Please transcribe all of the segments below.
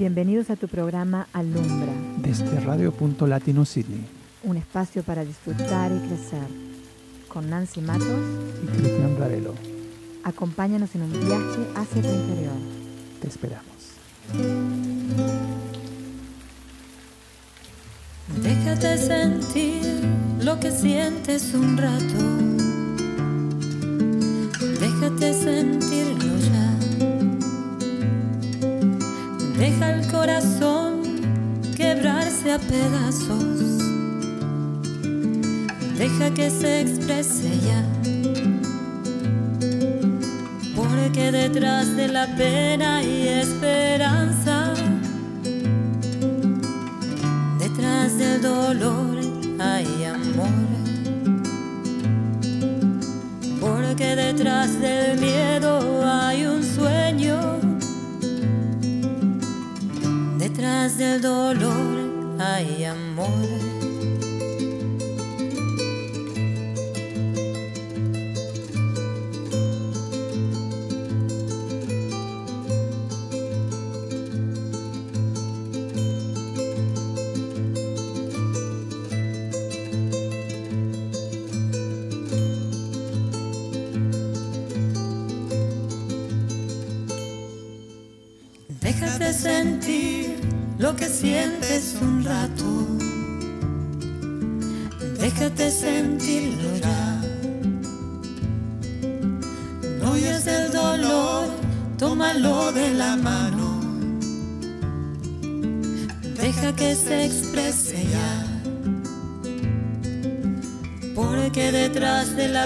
Bienvenidos a tu programa Alumbra. Desde Radio Punto Latino Sydney. Un espacio para disfrutar y crecer. Con Nancy Matos y Cristian Varelo. Acompáñanos en un viaje hacia tu interior. Te esperamos. Déjate sentir lo que sientes un rato. A pedazos. Deja que se exprese ya. Porque detrás de la pena hay esperanza. Detrás del dolor hay amor. Porque detrás del miedo hay un sueño. Detrás del dolor hay amor.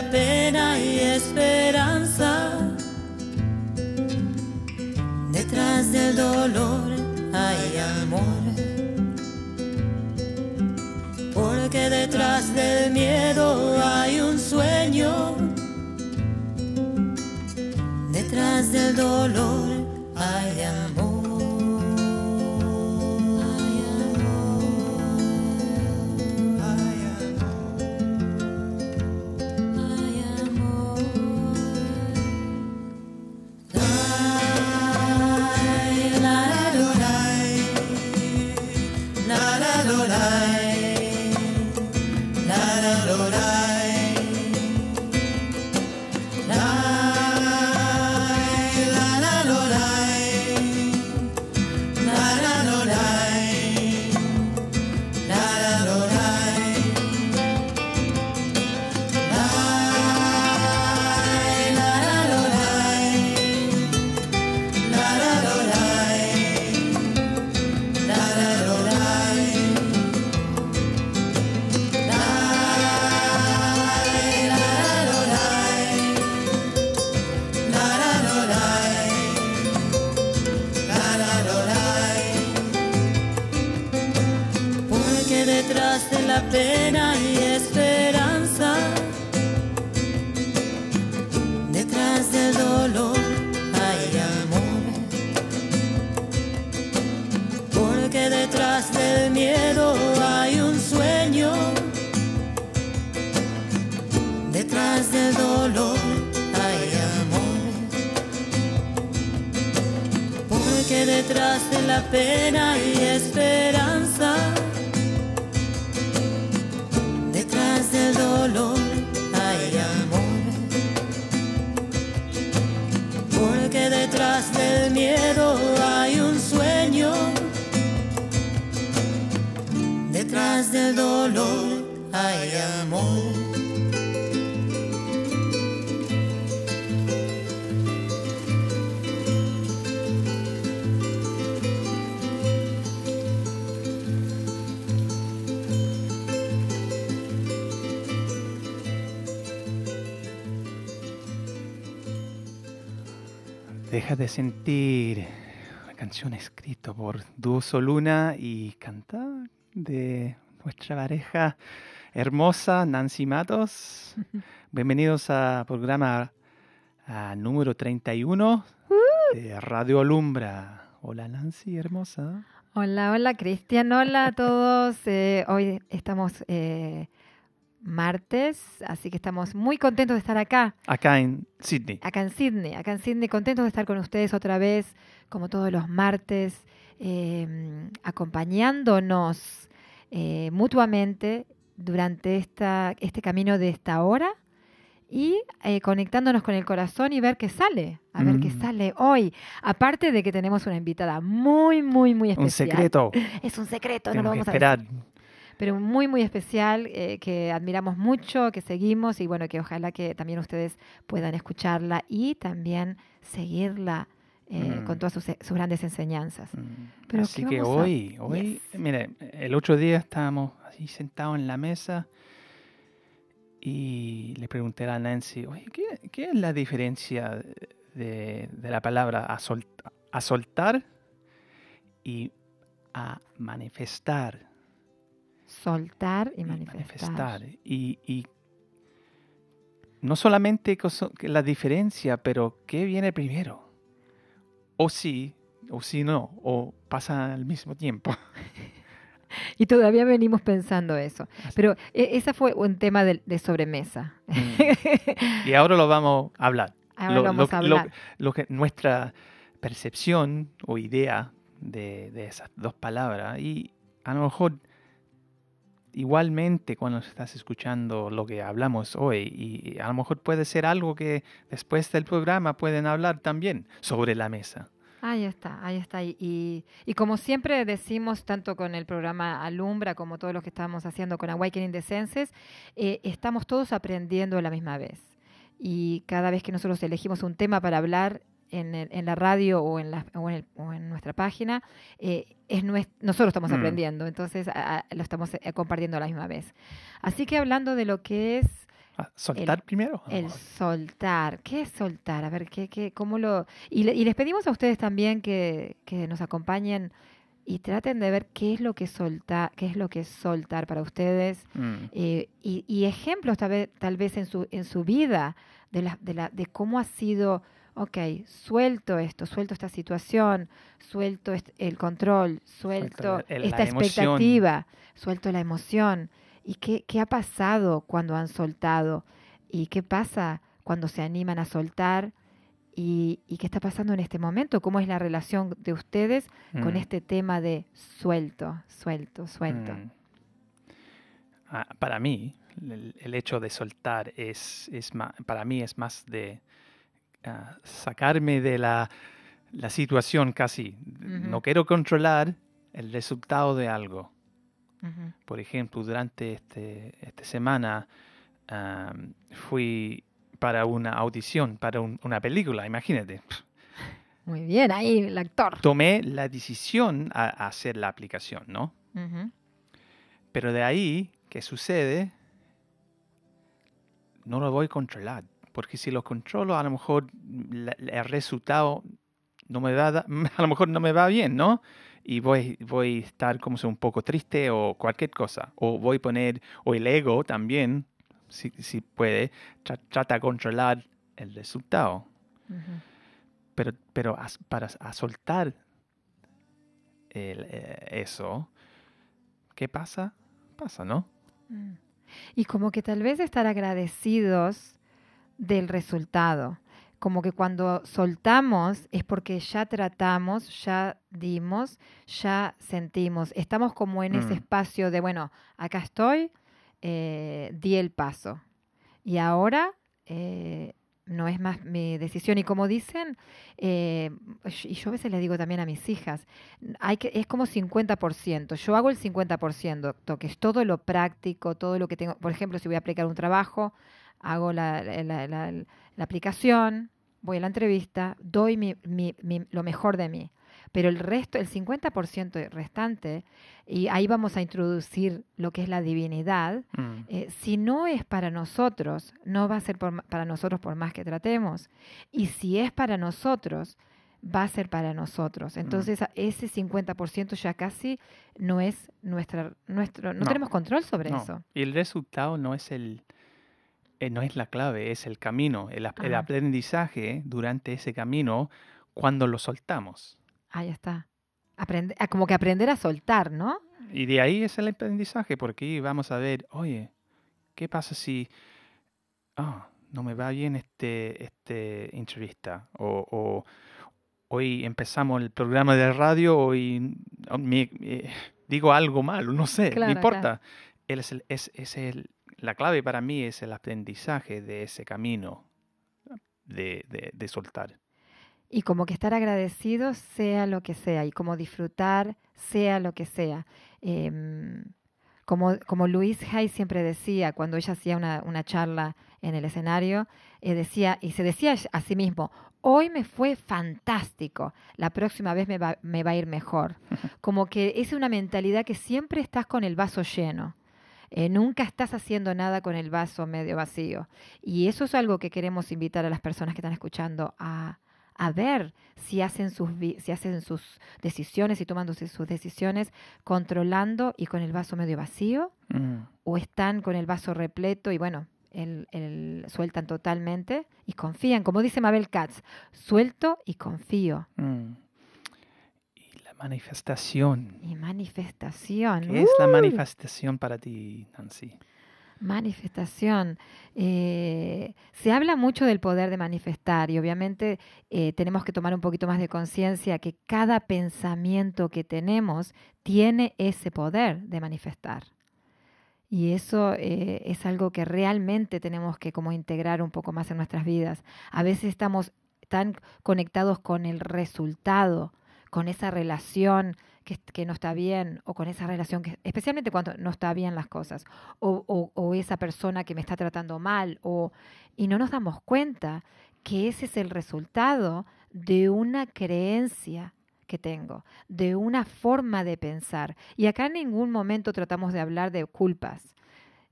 Pena hay esperanza. Detrás del dolor hay amor. Porque detrás del miedo hay un sueño. Detrás del dolor hay amor. La pena hay esperanza. Detrás del dolor hay amor. Porque detrás del miedo hay un sueño. Detrás del dolor hay amor. Deja de sentir una canción escrita por Duoso Luna y cantada de nuestra pareja hermosa Nancy Matos. Bienvenidos a programa a número 31 de Radio Alumbra. Hola Nancy, hermosa. Hola, hola Cristian, hola a todos. Eh, hoy estamos eh, martes, así que estamos muy contentos de estar acá, Acá en Sydney. acá en Sydney, acá en Sydney, contentos de estar con ustedes otra vez, como todos los martes, eh, acompañándonos eh, mutuamente durante esta, este camino de esta hora y eh, conectándonos con el corazón y ver qué sale, a ver qué Mm. sale hoy. Aparte de que tenemos una invitada muy, muy, muy Un especial. secreto. Es un secreto, no lo vamos a decir. Pero muy, muy especial, eh, que admiramos mucho, que seguimos y bueno, que ojalá que también ustedes puedan escucharla y también seguirla eh, Mm. con todas sus, sus grandes enseñanzas. Mm, Pero Así ¿qué que a- hoy, hoy, Yes. mire, el otro día estábamos así sentados en la mesa y le pregunté a Nancy, oye, ¿qué, qué es la diferencia de, de la palabra a, sol- a soltar y a manifestar? Soltar y y manifestar. Y, y no solamente la diferencia, pero ¿qué viene primero? O sí, o sí no, o pasa al mismo tiempo. Y todavía venimos pensando eso. Pero eh, ese fue un tema de, de sobremesa. Mm. Y ahora lo vamos a hablar. Ahora Lo- vamos lo- a hablar. Lo que nuestra percepción o idea de, de esas dos palabras. Y a lo mejor igualmente cuando estás escuchando lo que hablamos hoy, y a lo mejor puede ser algo que después del programa pueden hablar también sobre la mesa. Ahí está, ahí está. Y, y, como siempre decimos, tanto con el programa Alumbra como todo lo que estamos haciendo con Awakening the Senses, eh, estamos todos aprendiendo a la misma vez. Y cada vez que nosotros elegimos un tema para hablar en, el- en la radio o en, la, o en, el- o en nuestra página, eh, es nues- nosotros estamos Mm. aprendiendo, entonces a- a- lo estamos eh, compartiendo a la misma vez. Así que hablando de lo que es Ah, ¿Soltar primero? el Vamos. soltar, ¿qué es soltar? A ver, ¿qué, qué, cómo lo...? Y, le- y les pedimos a ustedes también que, que nos acompañen y traten de ver qué es lo que soltar, qué es lo que es soltar para ustedes Mm, eh, y, y ejemplos tal vez, tal vez en su en su vida de la, de la de cómo ha sido ok suelto esto suelto esta situación suelto el control suelto el- esta expectativa suelto la emoción. Y qué qué ha pasado cuando han soltado y qué pasa cuando se animan a soltar y, y qué está pasando en este momento cómo es la relación de ustedes con mm, este tema de suelto suelto suelto mm. Ah, para mí, el, el hecho de soltar es, es para mí es más de ah, sacarme de la, la situación casi. Ujú. No quiero controlar el resultado de algo. Ujú. Por ejemplo, durante este, esta semana fui para una audición, para un- una película, imagínate. Muy bien, ahí el actor. Tomé la decisión a, a hacer la aplicación, ¿no? Ujú. Pero de ahí, ¿qué sucede? No lo voy a controlar. Porque si lo controlo, a lo mejor el resultado no me va a, da- a lo mejor no me va bien, ¿no? Y voy, voy a estar como sea, un poco triste o cualquier cosa. O voy a poner, o el ego también, si, si puede, tra- trata de controlar el resultado. Pero, pero para a soltar el, eh, eso, ¿qué pasa? Pasa, ¿no? Mm. Y como que tal vez estar agradecidos del resultado. Como que cuando soltamos es porque ya tratamos, ya dimos, ya sentimos. Estamos como en ese Mm. espacio de, bueno, acá estoy, eh, di el paso. Y ahora eh, no es más mi decisión. Y como dicen, eh, y yo a veces le digo también a mis hijas, hay que, es como 50%. Yo hago el 50%, que es todo lo práctico, todo lo que tengo. Por ejemplo, si voy a aplicar un trabajo, hago la, la- la- la- la aplicación, voy a la entrevista, doy mi- mi- mi- lo mejor de mí. Pero el resto, el 50% restante, y ahí vamos a introducir lo que es la divinidad, Mm. eh, si no es para nosotros, no va a ser por para nosotros por más que tratemos. Y si es para nosotros, va a ser para nosotros. Entonces, a- ese 50% ya casi no es nuestra, nuestro, no, No. tenemos control sobre No, eso. Y el resultado no es el no es la clave, es el camino, el, Ah. aprendizaje durante ese camino cuando lo soltamos. Ahí está. Aprende, ah, como que aprender a soltar, ¿no? Y de ahí es el aprendizaje, porque vamos a ver, oye, ¿qué pasa si ah, no me va bien este, este entrevista? O, o, hoy empezamos el programa de radio, hoy oh, me- eh, digo algo malo, no sé, Claro, no importa. Él es, el- es, es el- la clave para mí es el aprendizaje de ese camino de, de, de soltar. Y como que estar agradecido sea lo que sea y como disfrutar sea lo que sea. Em, como, como Luis Hay siempre decía cuando ella hacía una, una charla en el escenario, eh, decía, y se decía a sí mismo, hoy me fue fantástico, la próxima vez me va, me va a ir mejor. Como que es una mentalidad que siempre estás con el vaso lleno. Eh, nunca estás haciendo nada con el vaso medio vacío. Y eso es algo que queremos invitar a las personas que están escuchando a, a ver si hacen sus si hacen sus decisiones y tomándose sus decisiones controlando y con el vaso medio vacío Mm, o están con el vaso repleto y bueno el, el- sueltan totalmente y confían como dice Mabel Katz suelto y confío mm. Manifestación. y manifestación ¿Qué es la ¡Uy! manifestación para ti, Nancy? Manifestación. Eh, se habla mucho del poder de manifestar y obviamente eh, tenemos que tomar un poquito más de conciencia que cada pensamiento que tenemos tiene ese poder de manifestar. Y eso eh, es algo que realmente tenemos que como integrar un poco más en nuestras vidas. A veces estamos tan conectados con el resultado, con esa relación que, que no está bien o con esa relación que, especialmente cuando no está bien las cosas o, o- o esa persona que me está tratando mal o y no nos damos cuenta que ese es el resultado de una creencia que tengo, de una forma de pensar. Y acá en ningún momento tratamos de hablar de culpas,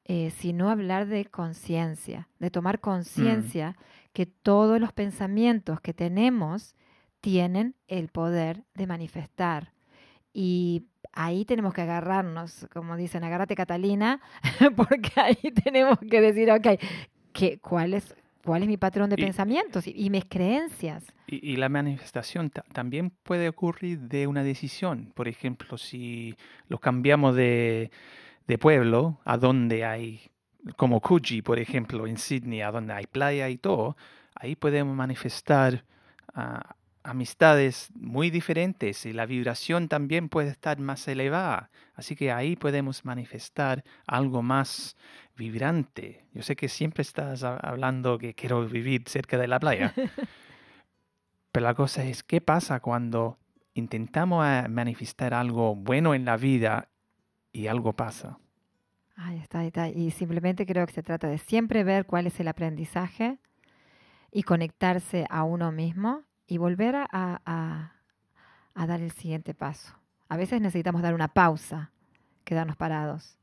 eh, sino hablar de conciencia, de tomar conciencia que todos los pensamientos que tenemos tienen el poder de manifestar. Y ahí tenemos que agarrarnos, como dicen, agárrate Catalina, porque ahí tenemos que decir, ok, ¿qué, cuál, es, ¿cuál es mi patrón de Y- pensamientos y, y mis creencias? Y, y la manifestación ta- también puede ocurrir de una decisión. Por ejemplo, si lo cambiamos de, de pueblo a donde hay, como Coogee, por ejemplo, en Sydney, a donde hay playa y todo, ahí podemos manifestar ah, amistades muy diferentes y la vibración también puede estar más elevada. Así que ahí podemos manifestar algo más vibrante. Yo sé que siempre estás ha- hablando que quiero vivir cerca de la playa. Pero la cosa es, ¿qué pasa cuando intentamos eh, manifestar algo bueno en la vida y algo pasa? Ahí está, ahí está. Y simplemente creo que se trata de siempre ver cuál es el aprendizaje y conectarse a uno mismo y volver a, dar el siguiente paso. A veces necesitamos dar una pausa, quedarnos parados.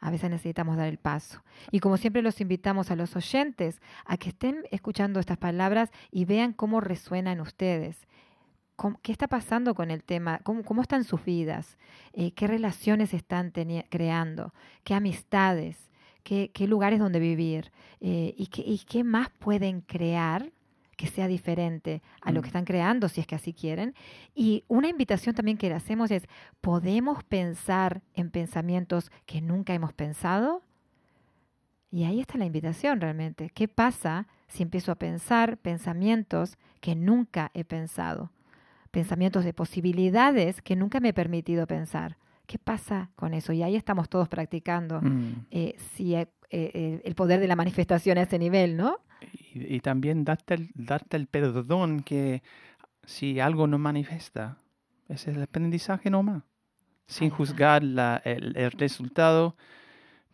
A veces necesitamos dar el paso. Y como siempre los invitamos a los oyentes a que estén escuchando estas palabras y vean cómo resuenan ustedes. ¿Cómo- ¿Qué está pasando con el tema? ¿Cómo, cómo están sus vidas? Eh, ¿Qué relaciones están creando? ¿Qué amistades? ¿Qué, lugares donde vivir? Eh, ¿Y qué más pueden crear que sea diferente a lo que Mm. están creando, si es que así quieren? Y una invitación también que le hacemos es, ¿podemos pensar en pensamientos que nunca hemos pensado? Y ahí está la invitación realmente. ¿Qué pasa si empiezo a pensar pensamientos que nunca he pensado? Pensamientos de posibilidades que nunca me he permitido pensar. ¿Qué pasa con eso? Y ahí estamos todos practicando Mm. eh, si, eh, eh, el poder de la manifestación a ese nivel, ¿no? Y, y también darte el, darte el perdón que si algo no manifiesta, ese es el aprendizaje nomás. Sin juzgar la- el, el resultado,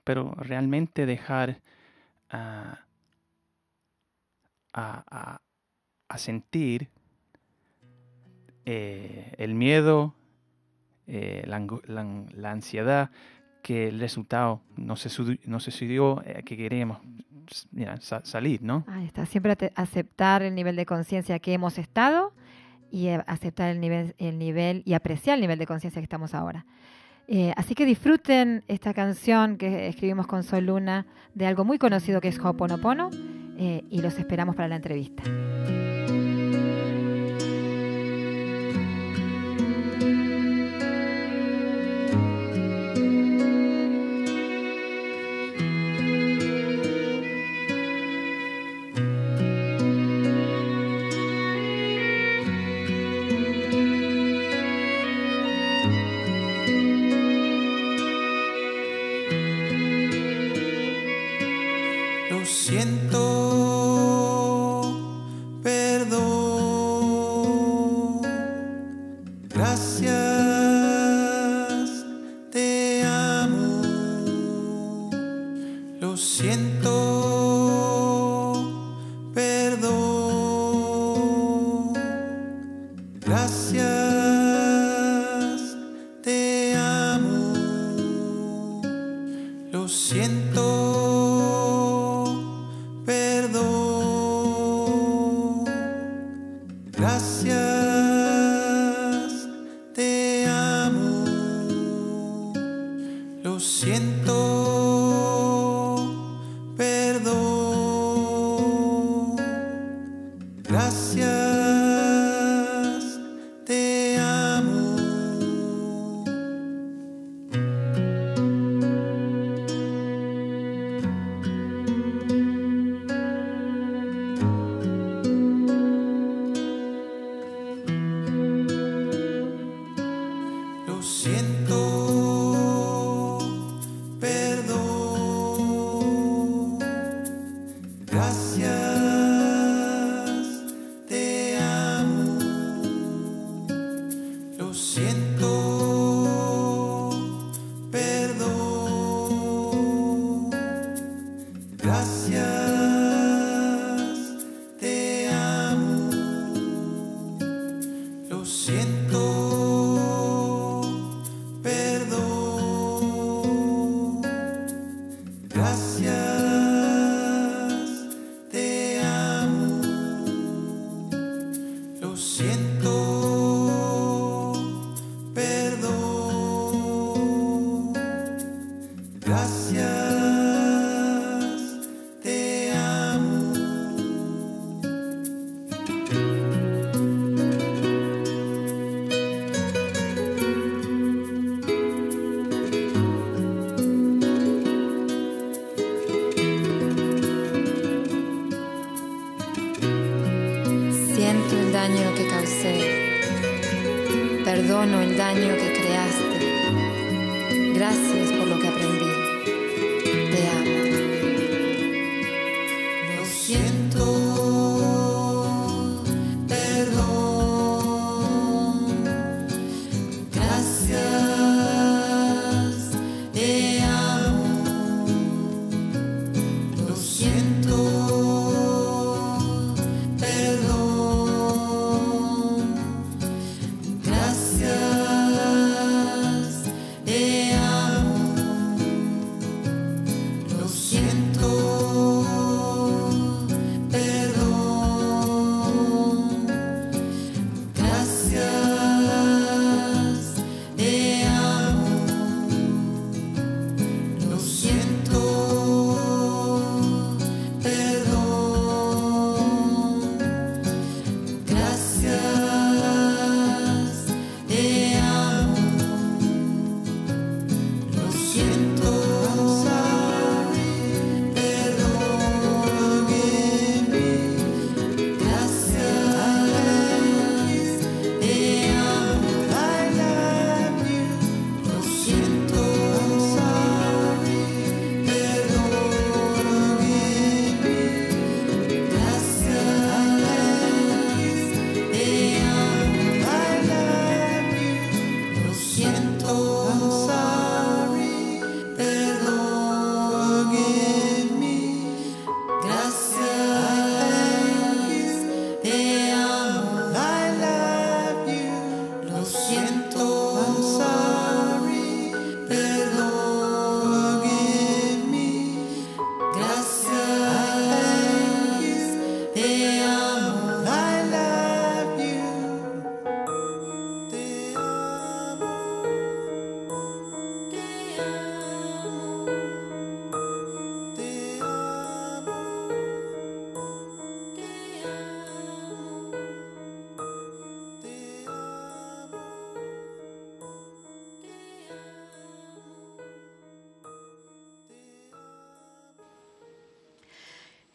pero realmente dejar ah, a, a- a sentir eh, el miedo, eh, la, la la ansiedad, que el resultado no se, no se sucedió eh, que queremos mira, ¿no? Ahí está. Siempre aceptar el nivel de conciencia que hemos estado y eh, aceptar el nivel, el nivel y apreciar el nivel de conciencia que estamos ahora. Eh, así que disfruten esta canción que escribimos con Sol Luna de algo muy conocido que es Ho'oponopono eh, y los esperamos para la entrevista.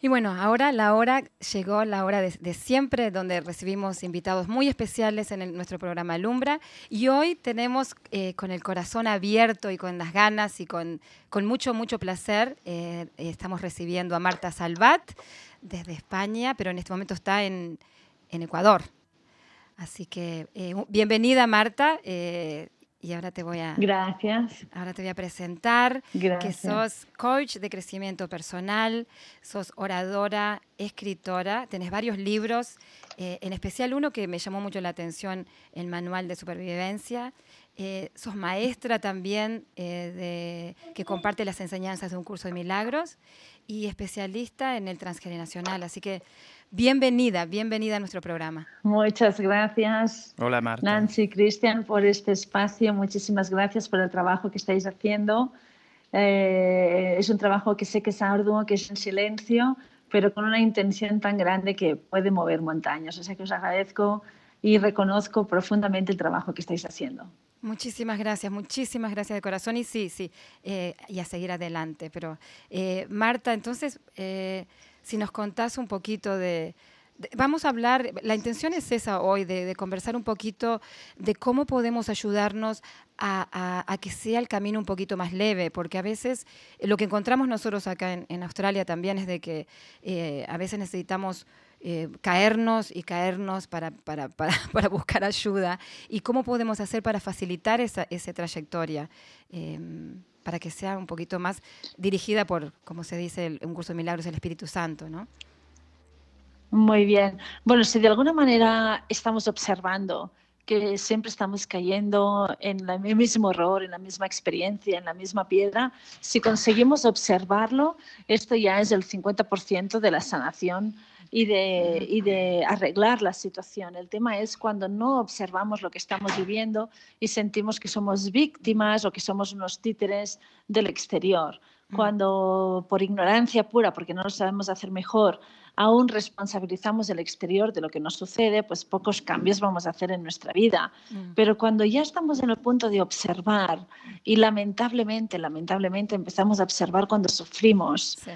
Y bueno, ahora la hora llegó, la hora de, siempre, donde recibimos invitados muy especiales en nuestro programa Alumbra. Y hoy tenemos eh, con el corazón abierto y con las ganas y con, con mucho, mucho placer, eh, estamos recibiendo a Marta Salvat desde España, pero en este momento está en, en Ecuador. Así que eh, bienvenida Marta. Y ahora te voy a, Gracias, ahora te voy a presentar que gracias. sos coach de crecimiento personal, sos oradora, escritora, tenés varios libros, eh, en especial uno que me llamó mucho la atención, el Manual de Supervivencia. Eh, sos maestra también eh, de, que comparte las enseñanzas de un curso de milagros y especialista en el transgeneracional. Así que bienvenida, bienvenida a nuestro programa. Muchas gracias, Hola Marta. Nancy, Cristian, por este espacio. Muchísimas gracias por el trabajo que estáis haciendo. Eh, es un trabajo que sé que es arduo, que es en silencio, pero con una intención tan grande que puede mover montañas. O sea que os agradezco y reconozco profundamente el trabajo que estáis haciendo. Muchísimas gracias, muchísimas gracias de corazón y sí, sí, eh, y a seguir adelante. Pero eh, Marta, entonces, eh, si nos contás un poquito de, Vamos a hablar, la intención es esa hoy, de, conversar un poquito de cómo podemos ayudarnos a, que sea el camino un poquito más leve, porque a veces eh, lo que encontramos nosotros acá en, Australia también es de que eh, a veces necesitamos eh, caernos y caernos para, para, para, buscar ayuda y cómo podemos hacer para facilitar esa, esa trayectoria. eh, para que sea un poquito más dirigida por, como se dice, un curso de milagros, el Espíritu Santo, ¿no? Muy bien. Bueno, si de alguna manera estamos observando que siempre estamos cayendo en el mismo error, en la misma experiencia, en la misma piedra, si conseguimos observarlo, esto ya es el 50% de la sanación y de, y de arreglar la situación. El tema es cuando no observamos lo que estamos viviendo y sentimos que somos víctimas o que somos unos títeres del exterior. Cuando por ignorancia pura, porque no lo sabemos hacer mejor, aún responsabilizamos el exterior de lo que nos sucede, pues pocos cambios vamos a hacer en nuestra vida. Mm. Pero cuando ya estamos en el punto de observar y lamentablemente, lamentablemente empezamos a observar cuando sufrimos, Sí.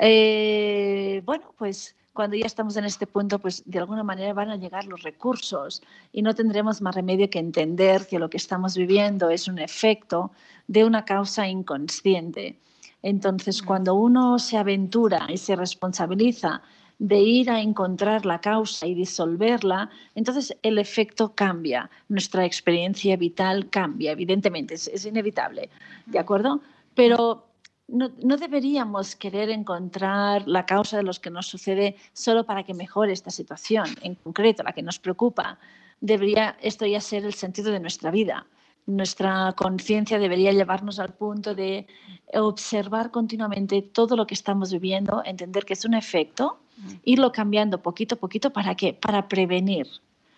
eh, bueno, pues cuando ya estamos en este punto, pues de alguna manera van a llegar los recursos y no tendremos más remedio que entender que lo que estamos viviendo es un efecto de una causa inconsciente. Entonces, cuando uno se aventura y se responsabiliza de ir a encontrar la causa y disolverla, entonces el efecto cambia, nuestra experiencia vital cambia, evidentemente, es, es inevitable, ¿de acuerdo? Pero no, no deberíamos querer encontrar la causa de lo que nos sucede solo para que mejore esta situación en concreto, la que nos preocupa. Debería esto ya ser el sentido de nuestra vida. Nuestra conciencia debería llevarnos al punto de observar continuamente todo lo que estamos viviendo, entender que es un efecto, irlo cambiando poquito a poquito. ¿Para qué? Para prevenir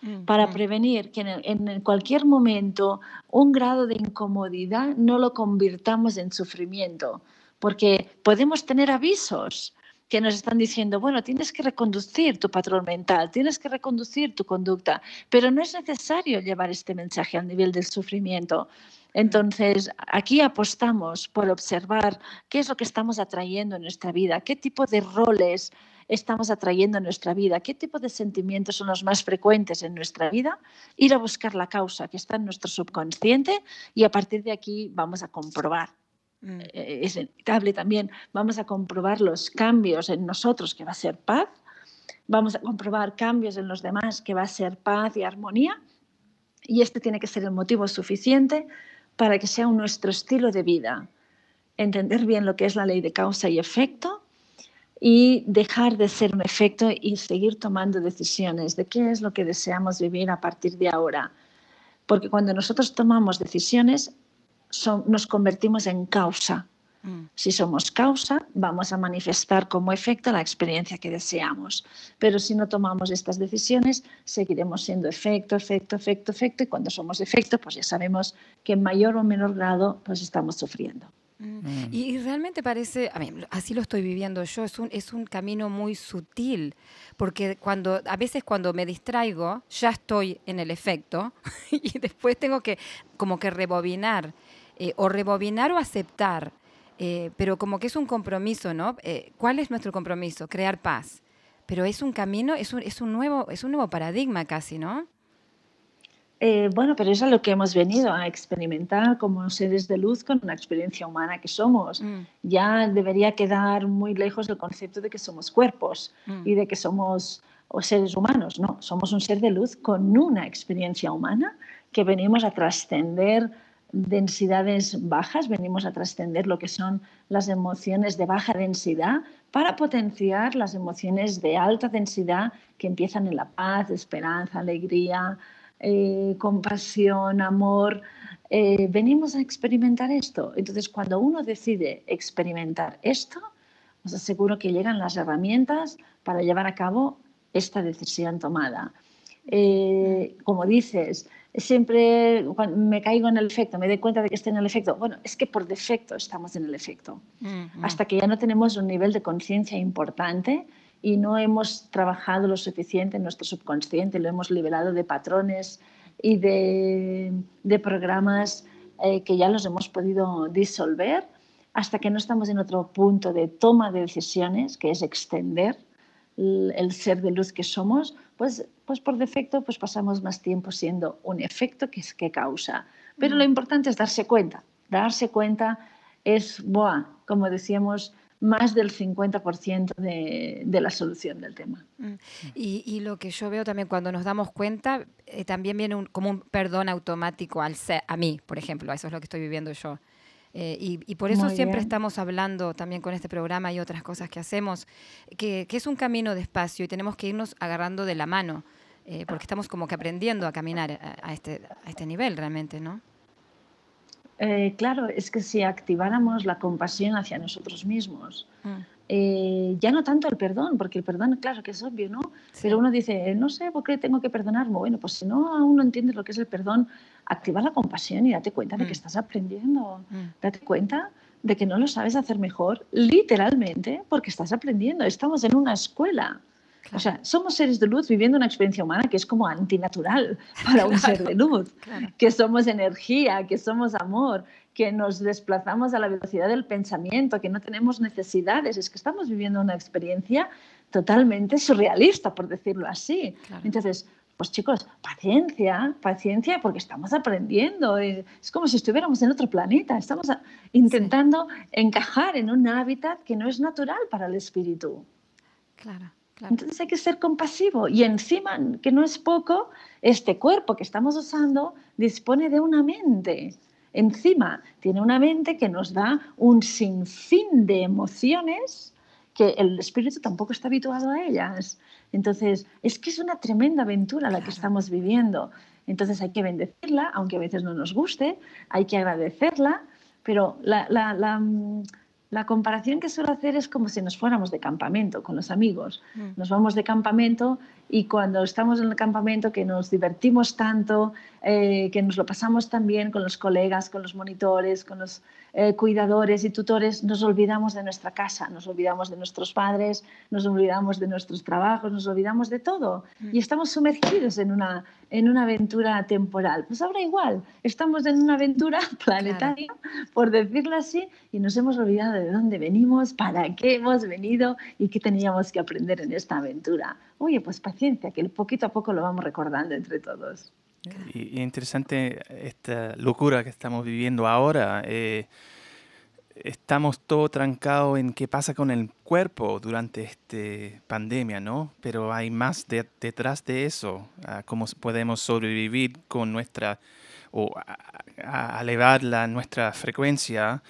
Mm, para mm. prevenir que en cualquier momento un grado de incomodidad no lo convirtamos en sufrimiento, porque podemos tener avisos que nos están diciendo, bueno, tienes que reconducir tu patrón mental, tienes que reconducir tu conducta, pero no es necesario llevar este mensaje al nivel del sufrimiento. Entonces, aquí apostamos por observar qué es lo que estamos atrayendo en nuestra vida, qué tipo de roles estamos atrayendo en nuestra vida, qué tipo de sentimientos son los más frecuentes en nuestra vida, ir a buscar la causa que está en nuestro subconsciente y a partir de aquí vamos a comprobar. Mm. eh, Es inevitable también, vamos a comprobar los cambios en nosotros, que va a ser paz, vamos a comprobar cambios en los demás, que va a ser paz y armonía, y este tiene que ser el motivo suficiente para que sea nuestro estilo de vida. Entender bien lo que es la ley de causa y efecto y dejar de ser un efecto y seguir tomando decisiones de qué es lo que deseamos vivir a partir de ahora. Porque cuando nosotros tomamos decisiones, son- nos convertimos en causa. Mm. Si somos causa, vamos a manifestar como efecto la experiencia que deseamos. Pero si no tomamos estas decisiones, seguiremos siendo efecto, efecto, efecto, efecto. Y cuando somos efecto, pues ya sabemos que en mayor o menor grado pues estamos sufriendo. Mm. Mm. Y, y realmente parece, a mí, así lo estoy viviendo yo, es un, es un camino muy sutil, porque cuando, a veces cuando me distraigo, ya estoy en el efecto y después tengo que como que rebobinar, eh, o rebobinar o aceptar eh, pero como que es un compromiso, ¿no? Eh, ¿Cuál es nuestro compromiso? Crear paz. Pero es un camino, es un, es un, nuevo, es un nuevo paradigma casi, ¿no? Eh, bueno, pero es a lo que hemos venido a experimentar como seres de luz con una experiencia humana que somos. Mm. Ya debería quedar muy lejos el concepto de que somos cuerpos Mm. y de que somos o seres humanos. No, somos un ser de luz con una experiencia humana que venimos a trascender densidades bajas, venimos a trascender lo que son las emociones de baja densidad para potenciar las emociones de alta densidad que empiezan en la paz, esperanza, alegría, eh, compasión, amor. Eh, venimos a experimentar esto. Entonces, cuando uno decide experimentar esto, os aseguro que llegan las herramientas para llevar a cabo esta decisión tomada. Eh, como dices, siempre cuando me caigo en el efecto, me doy cuenta de que estoy en el efecto. Bueno, es que por defecto estamos en el efecto. Mm, mm. Hasta que ya no tenemos un nivel de conciencia importante y no hemos trabajado lo suficiente en nuestro subconsciente, lo hemos liberado de patrones y de, de programas eh, que ya los hemos podido disolver, hasta que no estamos en otro punto de toma de decisiones, que es extender el, el ser de luz que somos, pues, pues por defecto pues pasamos más tiempo siendo un efecto que, que causa. Pero lo importante es darse cuenta. Darse cuenta es, buah, como decíamos, más del 50% de, de la solución del tema. Mm. Y, y lo que yo veo también cuando nos damos cuenta, eh, también viene un- como un perdón automático al ser, a mí, por ejemplo, eso es lo que estoy viviendo yo. Eh, y, y por eso Muy siempre bien. estamos hablando también con este programa y otras cosas que hacemos, que, que es un camino despacio y tenemos que irnos agarrando de la mano, eh, porque estamos como que aprendiendo a caminar a, a este, a este nivel realmente, ¿no? Eh, claro, es que si activáramos la compasión hacia nosotros mismos, Mm. Eh, ya no tanto el perdón, porque el perdón, claro que es obvio, ¿no? Sí. Pero uno dice, no sé por qué tengo que perdonarme. Bueno, pues si no aún no entiendes lo que es el perdón, activa la compasión y date cuenta de Mm. que estás aprendiendo. Mm. Date cuenta de que no lo sabes hacer mejor, literalmente, porque estás aprendiendo. Estamos en una escuela. O sea, somos seres de luz viviendo una experiencia humana que es como antinatural para un ser de luz Claro. que somos energía, que somos amor, que nos desplazamos a la velocidad del pensamiento, que no tenemos necesidades. Es que estamos viviendo una experiencia totalmente surrealista, por decirlo así. Claro. Entonces, pues chicos, paciencia, paciencia, porque estamos aprendiendo. Es como si estuviéramos en otro planeta. Estamos intentando encajar en un hábitat que no es natural para el espíritu. Claro, claro. Entonces hay que ser compasivo y encima, que no es poco, este cuerpo que estamos usando dispone de una mente. Encima tiene una mente que nos da un sinfín de emociones que el espíritu tampoco está habituado a ellas. Entonces, es que es una tremenda aventura la que estamos viviendo. Entonces hay que bendecirla, aunque a veces no nos guste, hay que agradecerla, pero la, la- la, mm, la comparación que suelo hacer es como si nos fuéramos de campamento con los amigos. Mm. Nos vamos de campamento y cuando estamos en el campamento que nos divertimos tanto, eh, que nos lo pasamos tan bien con los colegas, con los monitores, con los eh, cuidadores y tutores, nos olvidamos de nuestra casa, nos olvidamos de nuestros padres, nos olvidamos de nuestros trabajos, nos olvidamos de todo y estamos sumergidos en una, en una aventura temporal. Pues ahora igual, estamos en una aventura planetaria, por decirlo así, y nos hemos olvidado de dónde venimos, para qué hemos venido y qué teníamos que aprender en esta aventura. Oye, pues paciencia, que poquito a poco lo vamos recordando entre todos. Y, y interesante esta locura que estamos viviendo ahora. eh, estamos todo trancados en qué pasa con el cuerpo durante esta pandemia, ¿no? Pero hay más de- detrás de eso, a cómo podemos sobrevivir con nuestra, o a- a elevar la, nuestra frecuencia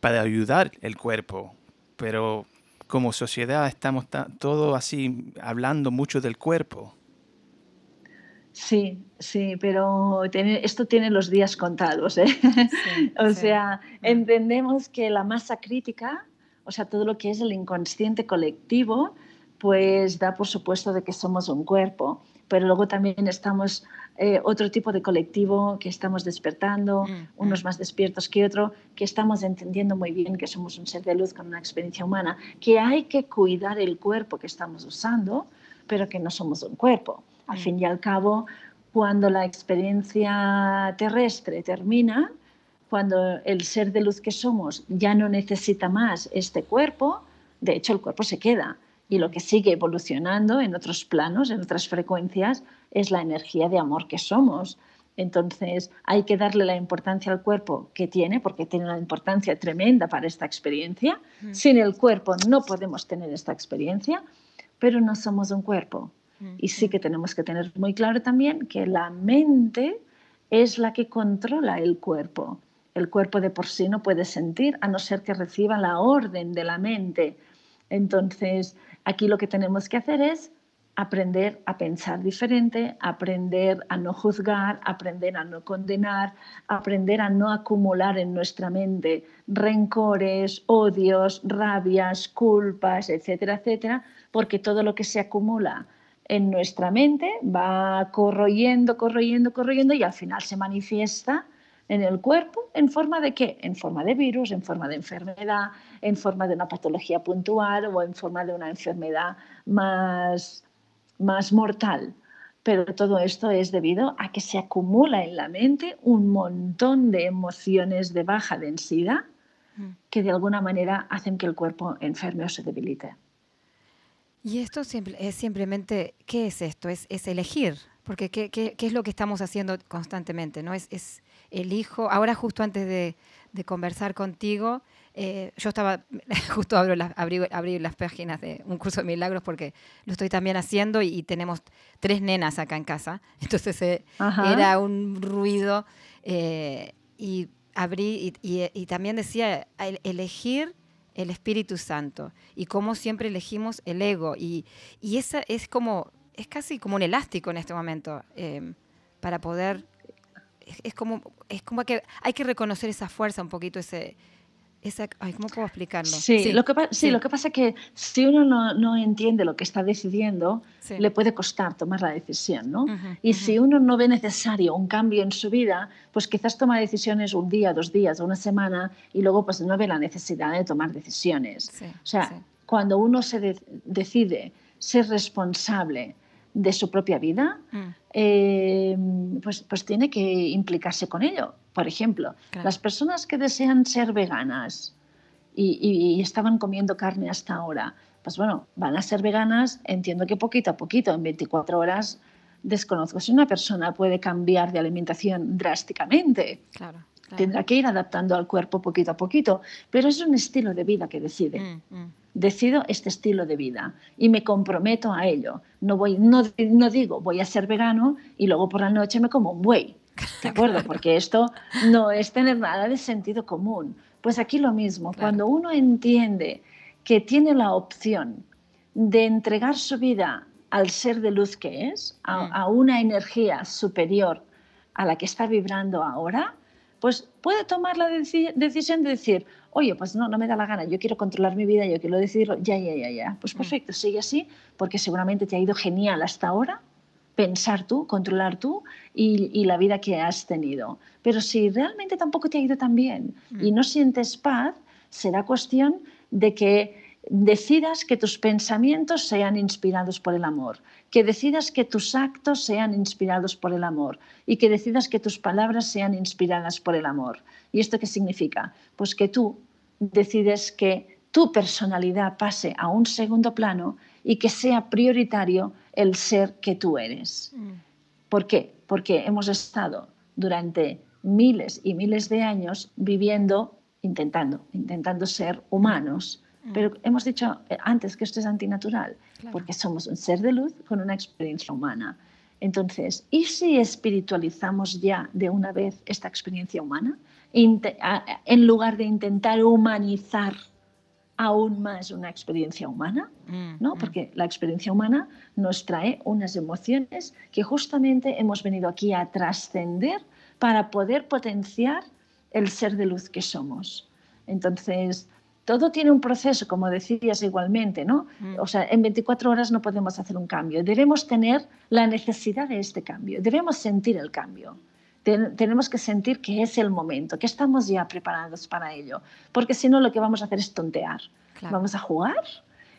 para ayudar el cuerpo. Pero como sociedad estamos ta- todo así hablando mucho del cuerpo. Sí, sí, pero tiene- esto tiene los días contados, ¿eh? Sí, O sí. sea, Mm. entendemos que la masa crítica, o sea, todo lo que es el inconsciente colectivo, pues da por supuesto de que somos un cuerpo, pero luego también estamos eh, otro tipo de colectivo que estamos despertando, Mm, unos mm. más despiertos que otro, que estamos entendiendo muy bien que somos un ser de luz con una experiencia humana, que hay que cuidar el cuerpo que estamos usando, pero que no somos un cuerpo. Al Mm. fin y al cabo, cuando la experiencia terrestre termina, cuando el ser de luz que somos ya no necesita más este cuerpo, de hecho el cuerpo se queda y lo que sigue evolucionando en otros planos, en otras frecuencias, es la energía de amor que somos. Entonces hay que darle la importancia al cuerpo que tiene, porque tiene una importancia tremenda para esta experiencia. Sin el cuerpo no podemos tener esta experiencia, pero no somos un cuerpo. Y sí que tenemos que tener muy claro también que la mente es la que controla el cuerpo. El cuerpo de por sí no puede sentir a no ser que reciba la orden de la mente. Entonces, aquí lo que tenemos que hacer es aprender a pensar diferente, aprender a no juzgar, aprender a no condenar, aprender a no acumular en nuestra mente rencores, odios, rabias, culpas, etcétera, etcétera, porque todo lo que se acumula en nuestra mente va corroyendo, corroyendo, corroyendo y al final se manifiesta en el cuerpo en forma de qué? En forma de virus, en forma de enfermedad, en forma de una patología puntual o en forma de una enfermedad más más mortal. Pero todo esto es debido a que se acumula en la mente un montón de emociones de baja densidad Mm. que de alguna manera hacen que el cuerpo enferme o se debilite. Y esto simple- es simplemente, ¿qué es esto? Es, es elegir, porque ¿qué, qué, qué es lo que estamos haciendo constantemente? ¿no? Es, es elijo, ahora justo antes de, de conversar contigo, eh, yo estaba, justo abro las, abrí, abrí las páginas de un curso de milagros porque lo estoy también haciendo y, y tenemos tres nenas acá en casa, entonces eh, era un ruido eh, y abrí y, y- y también decía el- elegir el Espíritu Santo y cómo siempre elegimos el ego. Y, y esa es como es casi como un elástico en este momento para poder es, es como es como que hay que reconocer esa fuerza un poquito ese esa ay, cómo puedo explicarlo Sí, Lo, que, sí, sí. lo que pasa es que si uno no, no entiende lo que está decidiendo, Sí. le puede costar tomar la decisión, ¿no? Ujú, y ujú. si uno no ve necesario un cambio en su vida, pues quizás toma decisiones un día, dos días, una semana y luego pues no ve la necesidad de tomar decisiones. Sí, o sea, sí. cuando uno se de- decide ser responsable de su propia vida, Mm, eh, pues, pues tiene que implicarse con ello. Por ejemplo, Claro. las personas que desean ser veganas y, y- y estaban comiendo carne hasta ahora, pues bueno, van a ser veganas, entiendo que poquito a poquito, en 24 horas, desconozco si una persona puede cambiar de alimentación drásticamente. claro, claro. Tendrá que ir adaptando al cuerpo poquito a poquito, pero es un estilo de vida que decide Mm, mm. decido este estilo de vida y me comprometo a ello. No, voy, no, no digo voy a ser vegano y luego por la noche me como un buey. ¿De acuerdo? Porque esto no es tener nada de sentido común. Pues aquí lo mismo, Claro. cuando uno entiende que tiene la opción de entregar su vida al ser de luz que es, a, Mm. a una energía superior a la que está vibrando ahora, pues puede tomar la deci- decisión de decir, oye, pues no, no me da la gana, yo quiero controlar mi vida, yo quiero decidirlo, ya, ya, ya, ya. Pues Mm. perfecto, sigue así, porque seguramente te ha ido genial hasta ahora pensar tú, controlar tú y, y la vida que has tenido. Pero si realmente tampoco te ha ido tan bien y Mm. no sientes paz, será cuestión de que decidas que tus pensamientos sean inspirados por el amor, que decidas que tus actos sean inspirados por el amor y que decidas que tus palabras sean inspiradas por el amor. ¿Y esto qué significa? Pues que tú decides que tu personalidad pase a un segundo plano y que sea prioritario el ser que tú eres. Mm. ¿Por qué? Porque hemos estado durante miles y miles de años viviendo, intentando, intentando ser humanos. Pero hemos dicho eh, antes que esto es antinatural, Claro. porque somos un ser de luz con una experiencia humana. Entonces, ¿y si espiritualizamos ya de una vez esta experiencia humana? En lugar de intentar humanizar aún más una experiencia humana, Mm, ¿no? mm. Porque la experiencia humana nos trae unas emociones que justamente hemos venido aquí a trascender para poder potenciar el ser de luz que somos. Entonces, todo tiene un proceso, como decías igualmente, ¿no? Mm. O sea, en 24 horas no podemos hacer un cambio. Debemos tener la necesidad de este cambio. Debemos sentir el cambio. Ten- tenemos que sentir que es el momento, que estamos ya preparados para ello. Porque si no, lo que vamos a hacer es tontear. Claro. Vamos a jugar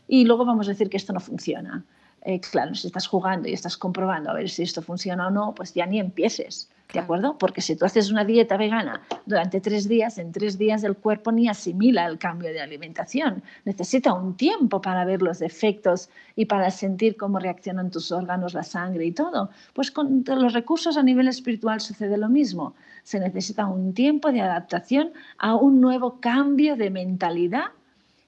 y luego vamos a decir que esto no funciona. Eh, claro, si estás jugando y estás comprobando a ver si esto funciona o no, pues ya ni empieces. ¿De acuerdo? Porque si tú haces una dieta vegana durante tres días, en tres días el cuerpo ni asimila el cambio de alimentación. Necesita un tiempo para ver los efectos y para sentir cómo reaccionan tus órganos, la sangre y todo. Pues con los recursos a nivel espiritual sucede lo mismo. Se necesita un tiempo de adaptación a un nuevo cambio de mentalidad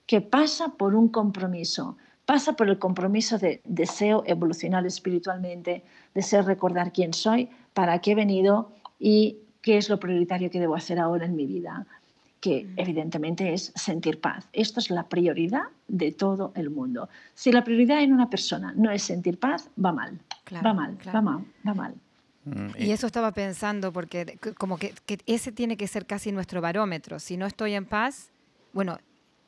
que pasa por un compromiso pasa por el compromiso de deseo evolucionar espiritualmente, deseo recordar quién soy, para qué he venido y qué es lo prioritario que debo hacer ahora en mi vida, que Mm. evidentemente es sentir paz. Esto es la prioridad de todo el mundo. Si la prioridad en una persona no es sentir paz, va mal, Claro, va mal, claro. va mal, va mal. Mm, Y eso estaba pensando, porque como que, que ese tiene que ser casi nuestro barómetro. Si no estoy en paz, bueno,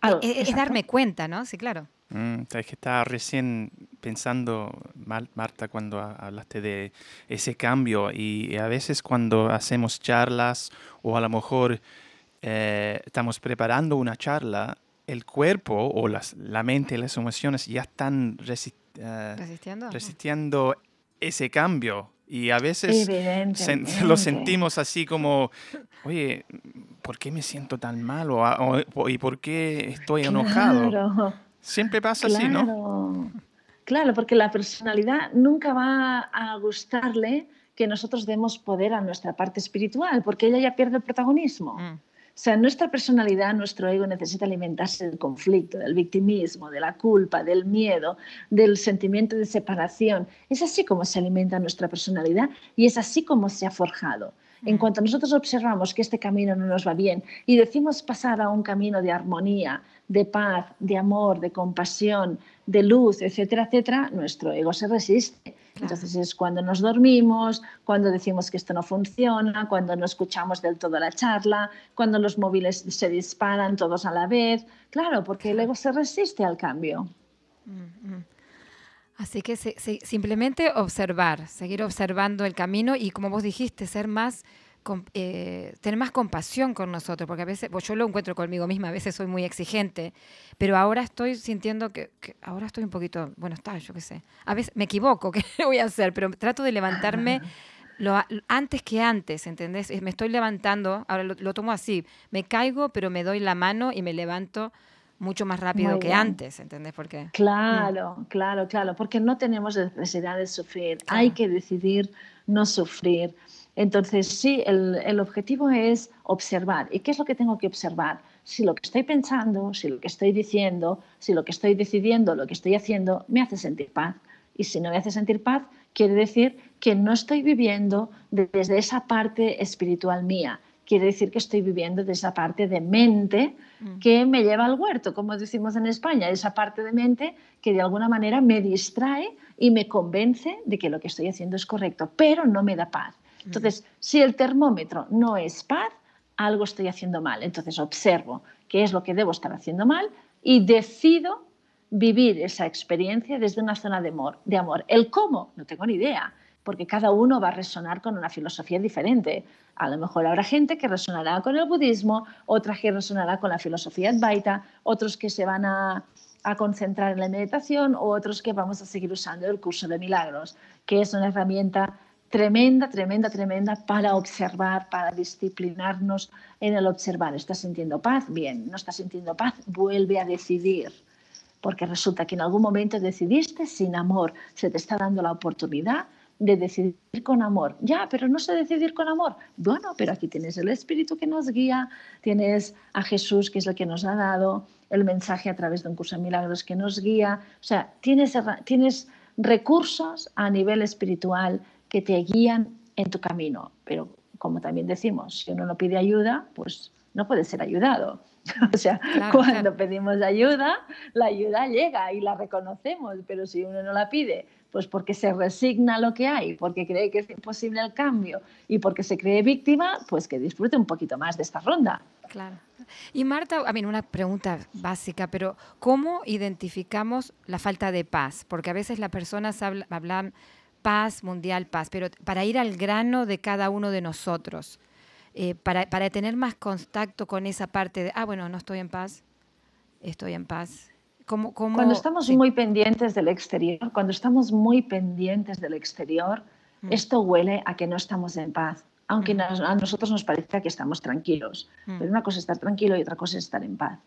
e- es, exacto. darme cuenta, ¿no? Sí, claro. Mm, sabes que estaba recién pensando, Mar- Marta, cuando ha- hablaste de ese cambio y a veces cuando hacemos charlas o a lo mejor eh, estamos preparando una charla, el cuerpo o las- la mente y las emociones ya están resi- eh, ¿Resistiendo? resistiendo ese cambio y a veces sen- lo sentimos así como, oye, ¿por qué me siento tan mal? O, ¿Y por qué estoy enojado? Claro. Siempre pasa así, ¿no? Claro. Claro, porque la personalidad nunca va a gustarle que nosotros demos poder a nuestra parte espiritual, porque ella ya pierde el protagonismo. Mm, sea, nuestra personalidad, nuestro ego necesita alimentarse del conflicto, del victimismo, de la culpa, del miedo, del sentimiento de separación. Es así como se alimenta nuestra personalidad y es así como se ha forjado. En cuanto nosotros observamos que este camino no nos va bien y decimos pasar a un camino de armonía, de paz, de amor, de compasión, de luz, etcétera, etcétera, nuestro ego se resiste. Claro. Entonces es cuando nos dormimos, cuando decimos que esto no funciona, cuando no escuchamos del todo la charla, cuando los móviles se disparan todos a la vez. Claro, porque el ego se resiste al cambio. mm, mm. Así que se- se- simplemente observar, seguir observando el camino y como vos dijiste, ser más, com- eh, tener más compasión con nosotros, porque a veces, pues yo lo encuentro conmigo misma, a veces soy muy exigente, pero ahora estoy sintiendo que, que ahora estoy un poquito, bueno, está, yo qué sé, a veces me equivoco, ¿qué voy a hacer? Pero trato de levantarme lo, antes que antes, ¿entendés? Me estoy levantando, ahora lo, lo tomo así, me caigo, pero me doy la mano y me levanto mucho más rápido Muy que bien. antes, ¿entendés? Porque... Claro, claro, claro, porque no tenemos necesidad de sufrir, Claro. hay que decidir no sufrir. Entonces, sí, el, el objetivo es observar. ¿Y qué es lo que tengo que observar? Si lo que estoy pensando, si lo que estoy diciendo, si lo que estoy decidiendo, lo que estoy haciendo, me hace sentir paz. Y si no me hace sentir paz, quiere decir que no estoy viviendo desde esa parte espiritual mía. Quiere decir que estoy viviendo de esa parte de mente que me lleva al huerto, como decimos en España, esa parte de mente que de alguna manera me distrae y me convence de que lo que estoy haciendo es correcto, pero no me da paz. Entonces, si el termómetro no es paz, algo estoy haciendo mal. Entonces, observo qué es lo que debo estar haciendo mal y decido vivir esa experiencia desde una zona de amor. De amor. El cómo, no tengo ni idea, porque cada uno va a resonar con una filosofía diferente. A lo mejor habrá gente que resonará con el budismo, otra que resonará con la filosofía advaita, otros que se van a, a concentrar en la meditación o otros que vamos a seguir usando el curso de milagros, que es una herramienta tremenda, tremenda, tremenda para observar, para disciplinarnos en el observar. ¿Estás sintiendo paz? Bien. ¿No estás sintiendo paz? Vuelve a decidir. Porque resulta que en algún momento decidiste sin amor. Se te está dando la oportunidad de decidir con amor. Ya, pero no sé decidir con amor. Bueno, pero aquí tienes el Espíritu que nos guía, tienes a Jesús que es el que nos ha dado el mensaje a través de un curso de milagros que nos guía. O sea, tienes, tienes recursos a nivel espiritual que te guían en tu camino. Pero como también decimos, si uno no pide ayuda, pues no puede ser ayudado. O sea, Claro, cuando claro. pedimos ayuda, la ayuda llega y la reconocemos, pero si uno no la pide, pues porque se resigna a lo que hay, porque cree que es imposible el cambio y porque se cree víctima, pues que disfrute un poquito más de esta ronda. Claro. Y Marta, a mí una pregunta básica, pero ¿cómo identificamos la falta de paz? Porque a veces las personas habla- hablan paz, mundial, paz, pero para ir al grano de cada uno de nosotros, eh, para, para tener más contacto con esa parte de, ah, bueno, no estoy en paz, estoy en paz. ¿Cómo, cómo- Cuando estamos sí. muy pendientes del exterior, cuando estamos muy pendientes del exterior, Mm. esto huele a que no estamos en paz. aunque Mm. a nosotros nos parezca que estamos tranquilos. Mm. Pero una cosa es estar tranquilo y otra cosa es estar en paz.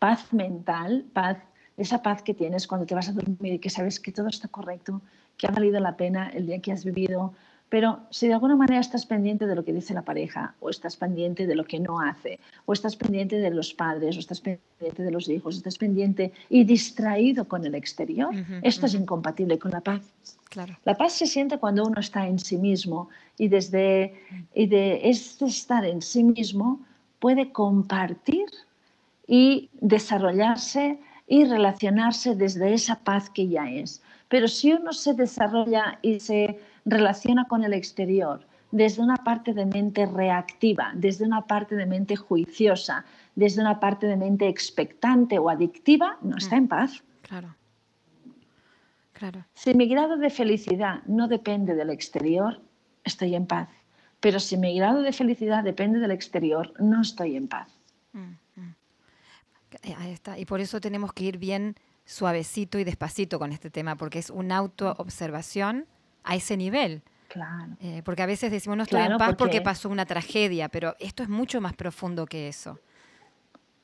Paz mental, paz, esa paz que tienes cuando te vas a dormir y que sabes que todo está correcto, que ha valido la pena el día que has vivido. Pero si de alguna manera estás pendiente de lo que dice la pareja, o estás pendiente de lo que no hace, o estás pendiente de los padres, o estás pendiente de los hijos, estás pendiente y distraído con el exterior, esto es incompatible con la paz. Claro. La paz se siente cuando uno está en sí mismo y desde y de este estar en sí mismo puede compartir y desarrollarse y relacionarse desde esa paz que ya es. Pero si uno se desarrolla y se relaciona con el exterior desde una parte de mente reactiva, desde una parte de mente juiciosa, desde una parte de mente expectante o adictiva, no está en paz. Claro. Claro. Si mi grado de felicidad no depende del exterior, estoy en paz. Pero si mi grado de felicidad depende del exterior, no estoy en paz. Mm, mm. Ahí está. Y por eso tenemos que ir bien suavecito y despacito con este tema, porque es una autoobservación a ese nivel. Claro. Eh, porque a veces decimos no estoy en paz porque... porque- pasó una tragedia, pero esto es mucho más profundo que eso.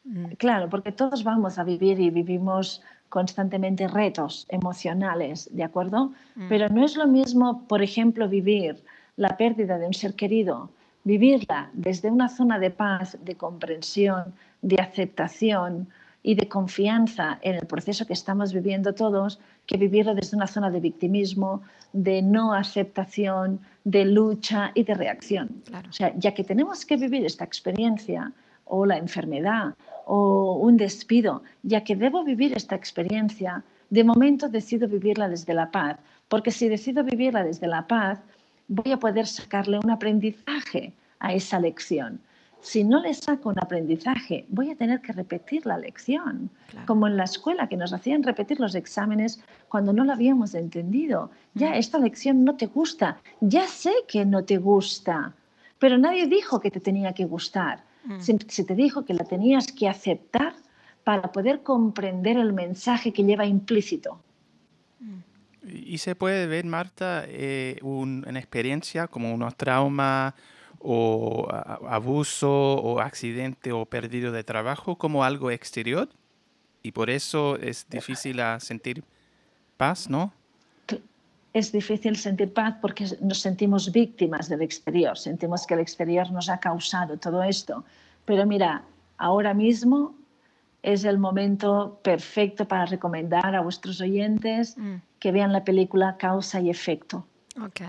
Mm, Claro, porque todos vamos a vivir y vivimos constantemente retos emocionales, ¿de acuerdo? Mm. Pero no es lo mismo, por ejemplo, vivir la pérdida de un ser querido, vivirla desde una zona de paz, de comprensión, de aceptación y de confianza en el proceso que estamos viviendo todos, que vivirlo desde una zona de victimismo, de no aceptación, de lucha y de reacción. Claro. O sea, ya que tenemos que vivir esta experiencia o la enfermedad o un despido, ya que debo vivir esta experiencia, de momento decido vivirla desde la paz, porque si decido vivirla desde la paz, voy a poder sacarle un aprendizaje a esa lección. Si no le saco un aprendizaje, voy a tener que repetir la lección, Claro. como en la escuela que nos hacían repetir los exámenes cuando no lo habíamos entendido. Ya, Mm. esta lección no te gusta, ya sé que no te gusta, pero nadie dijo que te tenía que gustar. Mm. Se, se te dijo que la tenías que aceptar para poder comprender el mensaje que lleva implícito. Y se puede ver, Marta, eh, un- una experiencia como unos traumas o abuso o accidente o perdido de trabajo como algo exterior y por eso es difícil a sentir paz, ¿no? Es difícil sentir paz porque nos sentimos víctimas del exterior, sentimos que el exterior nos ha causado todo esto. Pero mira, ahora mismo es el momento perfecto para recomendar a vuestros oyentes Mm, que vean la película Causa y Efecto. ok.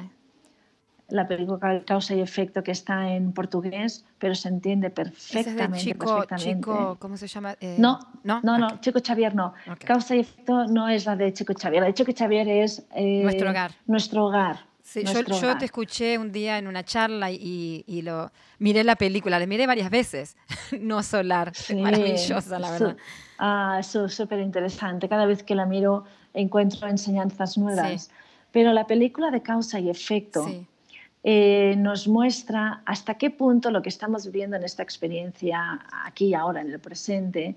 La película Ca- Causa y Efecto que está en portugués, pero se entiende Ese es de perfectamente. chico, perfectamente. chico, ¿cómo se llama? Eh, No, no, no, no. Chico Xavier no. Ok. Causa y efecto no es la de Chico Xavier. La de Chico Xavier es eh, Nuestro hogar. Nuestro hogar. Sí, yo, nuestro yo hogar. te escuché un día en una charla y, y lo miré la película, la miré varias veces. no solar, Sí, maravillosa, la verdad. Ah, su- súper interesante. Cada vez que la miro encuentro enseñanzas nuevas. Sí. Pero la película de causa y efecto Sí, eh, nos muestra hasta qué punto lo que estamos viviendo en esta experiencia aquí y ahora, en el presente,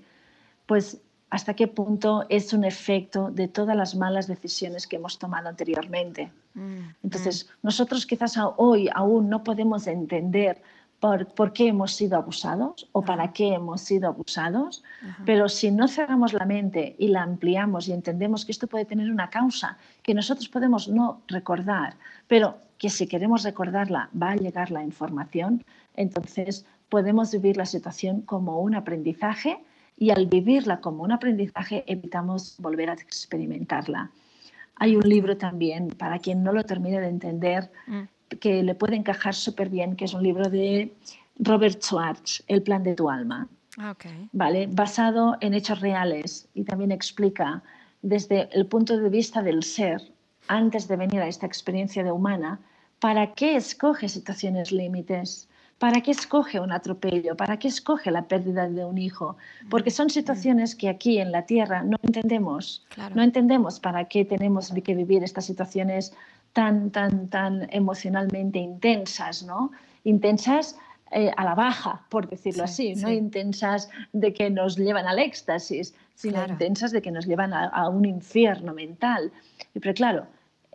pues hasta qué punto es un efecto de todas las malas decisiones que hemos tomado anteriormente. Mm, Entonces, nosotros quizás hoy aún no podemos entender por, por qué hemos sido abusados o para qué hemos sido abusados, mm, ajá. pero si no cerramos la mente y la ampliamos y entendemos que esto puede tener una causa que nosotros podemos no recordar, pero que si queremos recordarla va a llegar la información, entonces podemos vivir la situación como un aprendizaje y al vivirla como un aprendizaje evitamos volver a experimentarla. Hay un libro también, para quien no lo termine de entender, Mm, que le puede encajar súper bien, que es un libro de Robert Schwartz, El plan de tu alma. ah, ok. ¿vale? basado en hechos reales y también explica desde el punto de vista del ser, antes de venir a esta experiencia de humana, para qué escoge situaciones límites, para qué escoge un atropello, para qué escoge la pérdida de un hijo, porque son situaciones que aquí en la Tierra no entendemos. Claro. No entendemos para qué tenemos que vivir estas situaciones tan, tan, tan emocionalmente intensas, ¿no? Intensas eh, a la baja, por decirlo Sí, así, no intensas de que nos llevan al éxtasis, sino Claro. intensas de que nos llevan a, a un infierno mental. Y, Pero claro,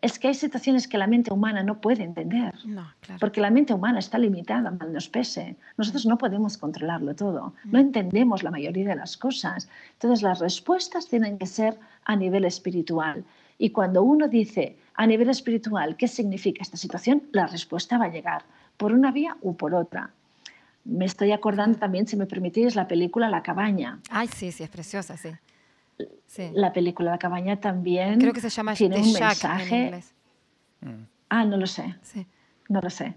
es que hay situaciones que la mente humana no puede entender. No, claro. Porque la mente humana está limitada, mal nos pese. Nosotros no podemos controlarlo todo. No entendemos la mayoría de las cosas. Entonces, las respuestas tienen que ser a nivel espiritual. Y cuando uno dice a nivel espiritual qué significa esta situación, la respuesta va a llegar por una vía u por otra. Me estoy acordando también, si me permitís, la película La cabaña. Ay, sí, sí, es preciosa, sí. Sí. La película La cabaña también Creo que se llama tiene un Shack en mensaje. inglés. Ah, no lo sé. Sí. no lo sé.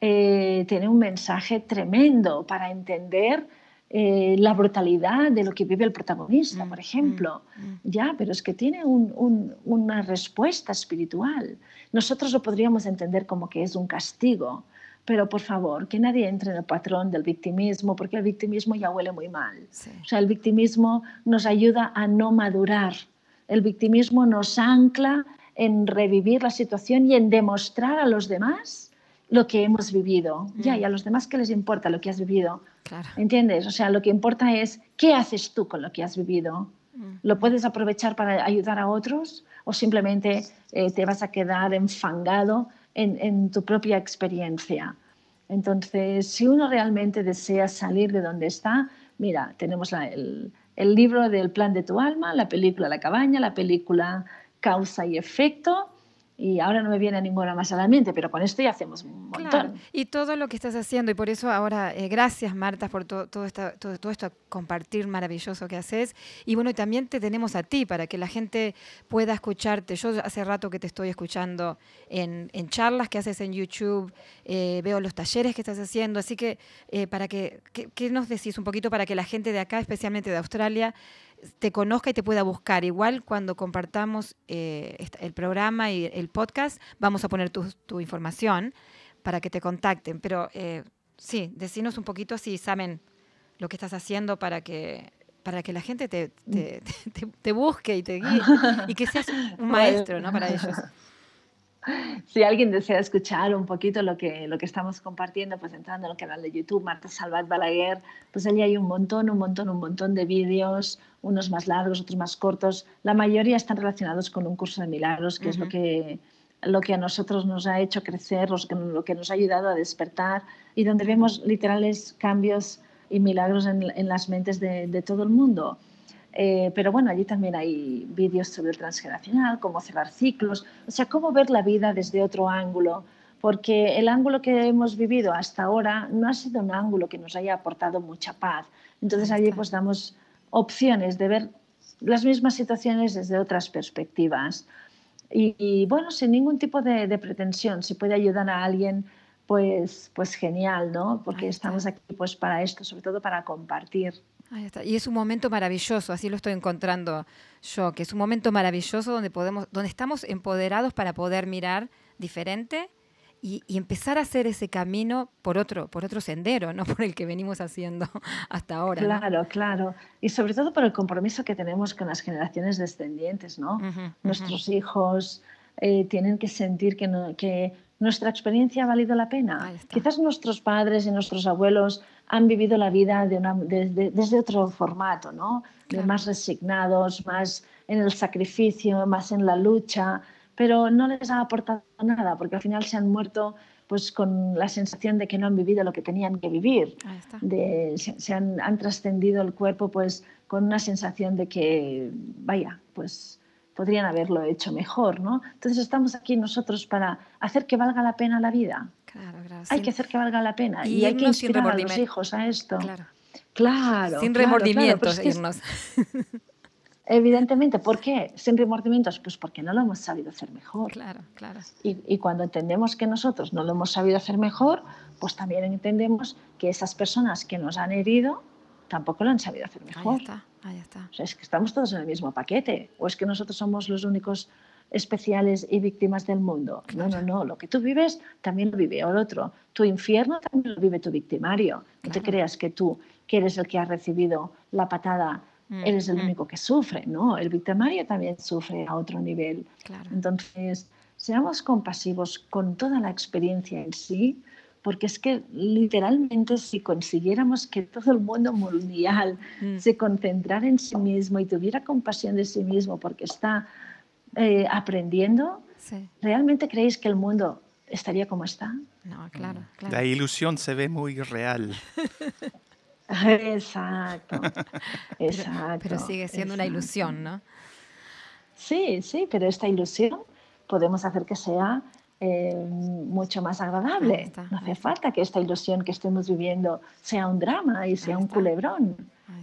Eh, tiene un mensaje tremendo para entender eh, la brutalidad de lo que vive el protagonista, Mm, por ejemplo. mm, mm. Ya, pero es que tiene un- un- una respuesta espiritual. Nosotros lo podríamos entender como que es un castigo, pero por favor, que nadie entre en el patrón del victimismo, porque el victimismo ya huele muy mal. Sí. O sea, el victimismo nos ayuda a no madurar. El victimismo nos ancla en revivir la situación y en demostrar a los demás lo que hemos vivido. Ya, y a los demás, ¿qué les importa lo que has vivido? Claro. ¿Entiendes? O sea, lo que importa es qué haces tú con lo que has vivido. ¿Lo puedes aprovechar para ayudar a otros o simplemente eh, te vas a quedar enfangado en, tu propia experiencia? Entonces, si uno realmente desea salir de donde está, mira, tenemos el, el libro del plan de tu alma, la película La cabaña, la película Causa y Efecto, y ahora no me viene ninguna más a la mente, pero con esto ya hacemos un montón. Y todo lo que estás haciendo, y por eso ahora, eh, gracias Marta por todo, todo, esta- todo, todo esto compartir maravilloso que haces. Y bueno, también te tenemos a ti para que la gente pueda escucharte. Yo hace rato que te estoy escuchando en, en charlas que haces en YouTube, eh, veo los talleres que estás haciendo, así que eh, para que- ¿qué nos decís un poquito para que la gente de acá, especialmente de Australia, te conozca y te pueda buscar. Igual cuando compartamos eh, el programa y el podcast, vamos a poner tu, tu información para que te contacten. Pero eh, sí, decinos un poquito si saben lo que estás haciendo para que para que la gente te, te, te- te busque y te guíe y que seas un, un maestro ¿no? para ellos. Si alguien desea escuchar un poquito lo que, lo que estamos compartiendo, pues entrando en el canal de YouTube, Marta Salvat Balaguer, pues allí hay un montón, un montón, un montón de vídeos, unos más largos, otros más cortos. La mayoría están relacionados con un curso de milagros, que es lo que, lo que a nosotros nos ha hecho crecer, lo que nos ha ayudado a despertar y donde vemos literales cambios y milagros en, en las mentes de, de todo el mundo. Eh, pero bueno, allí también hay vídeos sobre el transgeneracional, cómo cerrar ciclos, o sea, cómo ver la vida desde otro ángulo, porque el ángulo que hemos vivido hasta ahora no ha sido un ángulo que nos haya aportado mucha paz. Entonces allí pues damos opciones de ver las mismas situaciones desde otras perspectivas. Y, y, bueno, sin ningún tipo de, de pretensión, si puede ayudar a alguien, pues, pues genial, ¿no? Porque estamos aquí pues para esto, sobre todo para compartir. Ahí está. Y es un momento maravilloso, así lo estoy encontrando yo, que es un momento maravilloso donde podemos, donde estamos empoderados para poder mirar diferente y, y empezar a hacer ese camino por otro, por otro sendero, no por el que venimos haciendo hasta ahora. ¿no? Claro, claro. Y sobre todo por el compromiso que tenemos con las generaciones descendientes, ¿no? Nuestros hijos eh, tienen que sentir que, no- que nuestra experiencia ha valido la pena. Quizás nuestros padres y nuestros abuelos han vivido la vida de una- desde, desde otro formato, ¿no? De más resignados, más en el sacrificio, más en la lucha, pero no les ha aportado nada, porque al final se han muerto pues con la sensación de que no han vivido lo que tenían que vivir de, se han, han trascendido el cuerpo pues con una sensación de que, vaya, pues podrían haberlo hecho mejor, ¿no? Entonces estamos aquí nosotros para hacer que valga la pena la vida. Claro, claro. Hay sin- que hacer que valga la pena Y y, hay que inspirar a los hijos a esto. claro. Claro. sin remordimientos es que irnos. Evidentemente, ¿por qué? Sin remordimientos, pues porque no lo hemos sabido hacer mejor. Claro, claro. Y, y cuando entendemos que nosotros no lo hemos sabido hacer mejor, pues también entendemos que esas personas que nos han herido tampoco lo han sabido hacer Ahí mejor. está, ahí está. O sea, es que estamos todos en el mismo paquete. ¿O es que nosotros somos los únicos especiales y víctimas del mundo? No, no, no. Lo que tú vives también lo vive el otro. Tu infierno también lo vive tu victimario. No te creas que tú, que eres el que ha recibido la patada, Mm, eres el mm. único que sufre. No, el victimario también sufre a otro nivel. Claro. Entonces, seamos compasivos con toda la experiencia en sí, porque es que literalmente si consiguiéramos que todo el mundo mundial Mm. se concentrara en sí mismo y tuviera compasión de sí mismo porque está eh, aprendiendo, Sí. ¿realmente creéis que el mundo estaría como está? No, claro, claro. La ilusión se ve muy real. Exacto, Pero, exacto. pero sigue siendo una ilusión, ¿no? Sí, sí, pero esta ilusión podemos hacer que sea eh, mucho más agradable. está, no hace falta que esta ilusión que estemos viviendo sea un drama y sea un culebrón.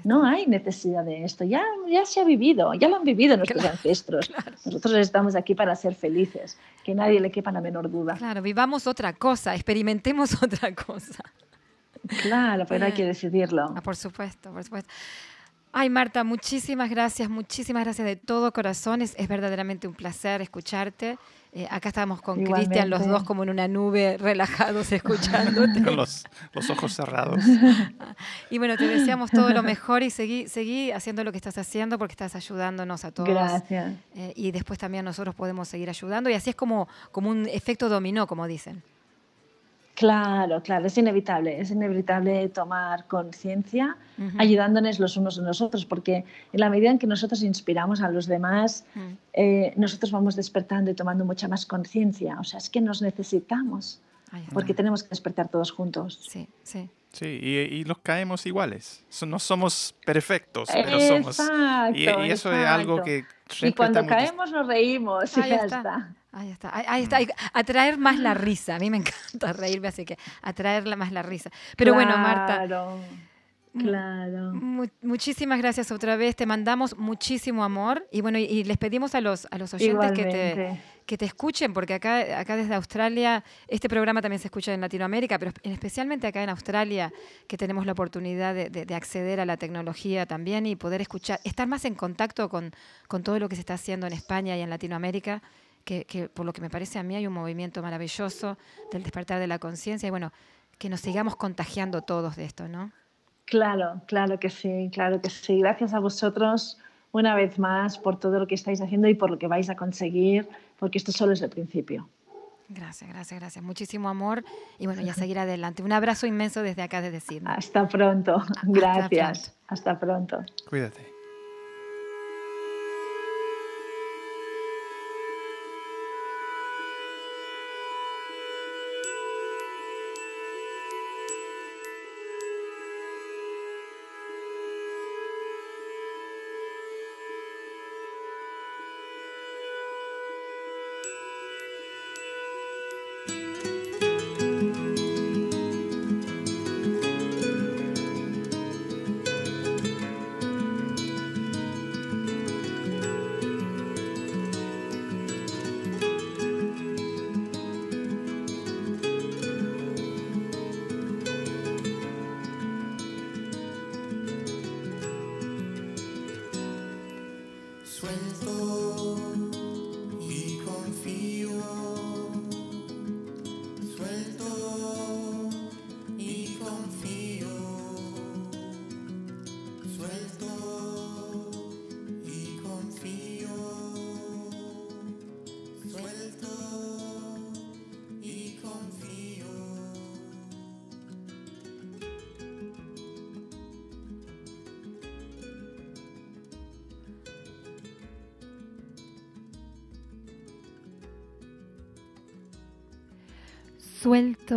No hay necesidad de esto. Ya, ya se ha vivido, ya lo han vivido nuestros ancestros. Nosotros estamos aquí para ser felices, que nadie le quepa la menor duda. Claro, vivamos otra cosa, experimentemos otra cosa. Claro, pero hay que Bien. decidirlo. Ah, por supuesto, por supuesto. Ay, Marta, muchísimas gracias, muchísimas gracias de todo corazón. Es, es verdaderamente un placer escucharte. Eh, acá estamos con Cristian, los dos como en una nube, relajados, escuchándote. Con los, los ojos cerrados. Y bueno, te deseamos todo lo mejor y seguí, seguí haciendo lo que estás haciendo porque estás ayudándonos a todos. Gracias. Eh, y después también nosotros podemos seguir ayudando. Y así es como, como un efecto dominó, como dicen. Claro, claro, es inevitable, es inevitable tomar conciencia ayudándonos los unos a los otros, porque en la medida en que nosotros inspiramos a los demás, Mm. eh, nosotros vamos despertando y tomando mucha más conciencia. O sea, es que nos necesitamos, porque tenemos que despertar todos juntos. Sí, sí. Sí, y, y los caemos iguales. No somos perfectos, pero somos... Exacto, Y, y eso es algo que Y cuando caemos nos reímos y Ahí ya está. está. Ahí está, ahí, está. Atraer más la risa. A mí me encanta reírme, así que atraer más la risa. Pero bueno, Marta, Claro, claro. mu- muchísimas gracias otra vez. Te mandamos muchísimo amor y bueno, y, y les pedimos a los, a los oyentes que te, que te escuchen, porque acá, acá desde Australia, este programa también se escucha en Latinoamérica, pero en- especialmente acá en Australia, que tenemos la oportunidad de, de- de acceder a la tecnología también y poder escuchar, estar más en contacto con, con todo lo que se está haciendo en España y en Latinoamérica, que, que por lo que me parece a mí hay un movimiento maravilloso del despertar de la conciencia y bueno, que nos sigamos contagiando todos de esto, ¿no? Claro, claro que sí, claro que sí. Gracias a vosotros una vez más por todo lo que estáis haciendo y por lo que vais a conseguir, porque esto solo es el principio. Gracias, gracias, gracias. Muchísimo amor y bueno, ya seguir adelante. Un abrazo inmenso desde acá, desde Sydney. Hasta pronto. Gracias. Hasta pronto. Cuídate.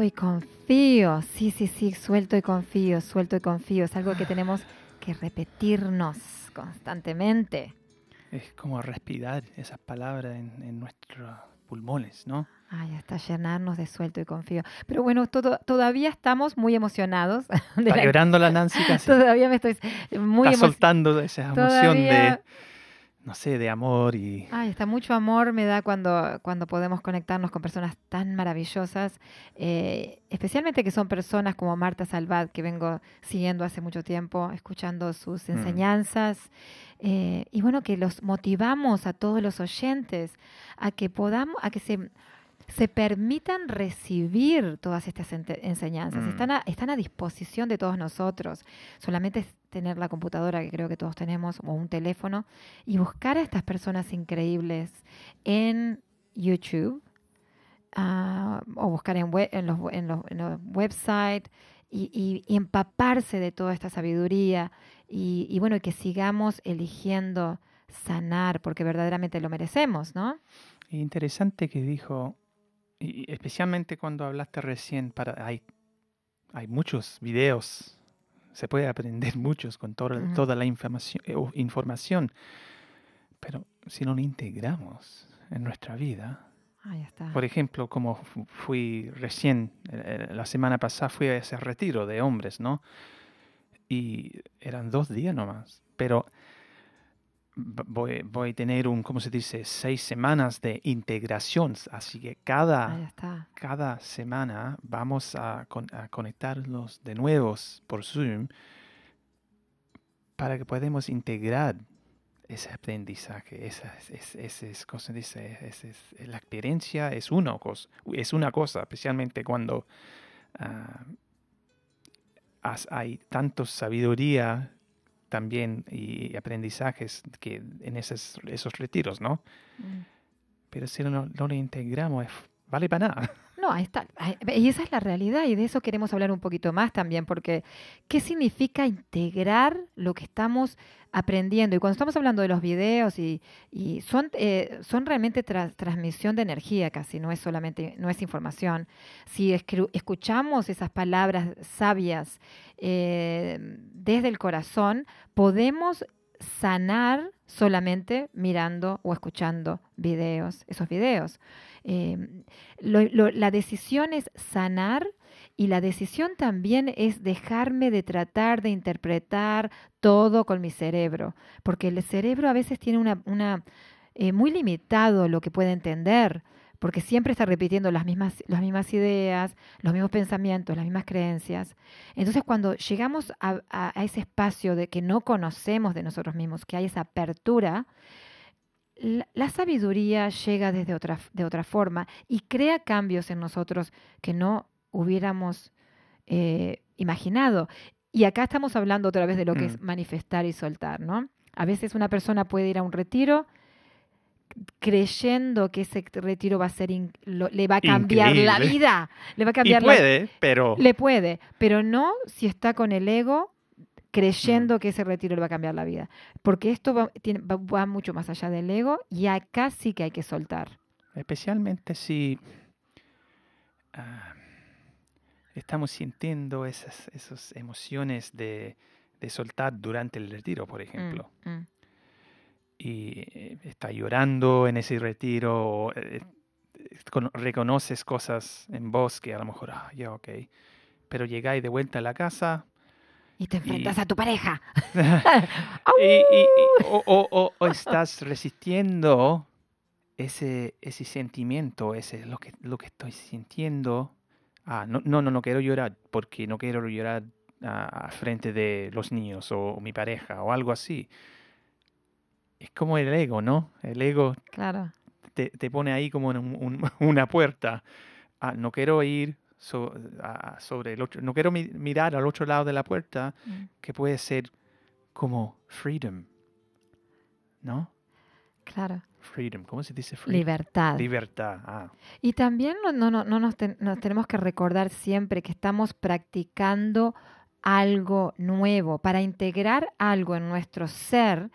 Suelto y confío. Sí, sí, sí, suelto y confío, suelto y confío. Es algo que tenemos que repetirnos constantemente. Es como respirar esas palabras en, en nuestros pulmones, ¿no? Ay, hasta llenarnos de suelto y confío. Pero bueno, todo, todavía estamos muy emocionados. Está llorando la Nancy casi. Todavía me estoy muy Está soltando esa emoción Todavía- de, no sé, de amor y... Ay, está mucho amor me da cuando, cuando podemos conectarnos con personas tan maravillosas, eh, especialmente que son personas como Marta Salvat, que vengo siguiendo hace mucho tiempo, escuchando sus Mm. enseñanzas, eh, y bueno, que los motivamos a todos los oyentes a que podamos, a que se, se permitan recibir todas estas enseñanzas. Mm. Están, a, están a disposición de todos nosotros. Solamente es tener la computadora, que creo que todos tenemos, o un teléfono, y buscar a estas personas increíbles en YouTube ah, o buscar en, we- en los, en los, en los websites y, empaparse de toda esta sabiduría y, y bueno, que sigamos eligiendo sanar, porque verdaderamente lo merecemos, ¿no? Interesante que dijo, y especialmente cuando hablaste recién, para, hay, hay muchos videos, se puede aprender muchos con toda, toda la información, eh, información, pero si no lo integramos en nuestra vida, está. por ejemplo, como fu- fui recién, eh, eh, la semana pasada fui a ese retiro de hombres, ¿no? Y eran dos días nomás, pero voy, voy a tener un, ¿cómo se dice? Seis semanas de integración, así que cada, cada semana vamos a, con- a conectarnos de nuevos por Zoom para que podamos integrar ese aprendizaje, esa, es, es, es, ¿cómo se dice? La experiencia es una cosa, es una cosa, especialmente cuando ah, has- hay tanto sabiduría también y aprendizajes que en esos, esos retiros, ¿no? Mm. Pero si no, no lo integramos, vale para nada. No, ahí está. Y esa es la realidad y de eso queremos hablar un poquito más también, porque ¿qué significa integrar lo que estamos aprendiendo? Y cuando estamos hablando de los videos y, y son, eh, son realmente tra- transmisión de energía casi, no es solamente, no es información. Si escuchamos esas palabras sabias eh, desde el corazón, podemos sanar solamente mirando o escuchando videos, esos videos. Eh, la decisión es sanar y la decisión también es dejarme de tratar de interpretar todo con mi cerebro, porque el cerebro a veces tiene una, una eh, muy limitado lo que puede entender, porque siempre está repitiendo las mismas, las mismas ideas, los mismos pensamientos, las mismas creencias. Entonces, cuando llegamos a, a- a ese espacio de que no conocemos de nosotros mismos, que hay esa apertura, la, la sabiduría llega desde otra, de otra forma y crea cambios en nosotros que no hubiéramos eh, imaginado. Y acá estamos hablando otra vez de lo que es Mm. manifestar y soltar, ¿no? A veces una persona puede ir a un retiro creyendo que ese retiro va a ser lo- le va a cambiar la vida, le va a Y cambiar la puede, pero le puede, pero no si está con el ego creyendo que ese retiro le va a cambiar la vida. Porque esto va, tiene- va- va mucho más allá del ego y acá sí que hay que soltar. especialmente si ah, estamos sintiendo esas, esas emociones de, de soltar durante el retiro, por ejemplo. Mm, mm. Y eh, está llorando en ese retiro, o, eh, eh, cono- reconoces cosas en vos que a lo mejor, ah, ya, ok, pero llegáis de vuelta a la casa Y te enfrentas Y- a tu pareja. y, y- o, o- o- o estás resistiendo ese, ese sentimiento, ese lo que, lo que estoy sintiendo. Ah, no, no, no, no quiero llorar porque no quiero llorar ah, a frente de los niños o, mi pareja o algo así. Es como el ego, ¿no? El ego Claro. te, te pone ahí como en un- un- una puerta. Ah, no quiero ir so- a- sobre el otro, no quiero mi- mirar al otro lado de la puerta Mm. que puede ser como freedom, ¿no? Claro. Freedom, ¿cómo se dice freedom? Libertad. Libertad. Ah, Y también no, no, no, no nos, ten- nos tenemos que recordar siempre que estamos practicando algo nuevo. Para integrar algo en nuestro ser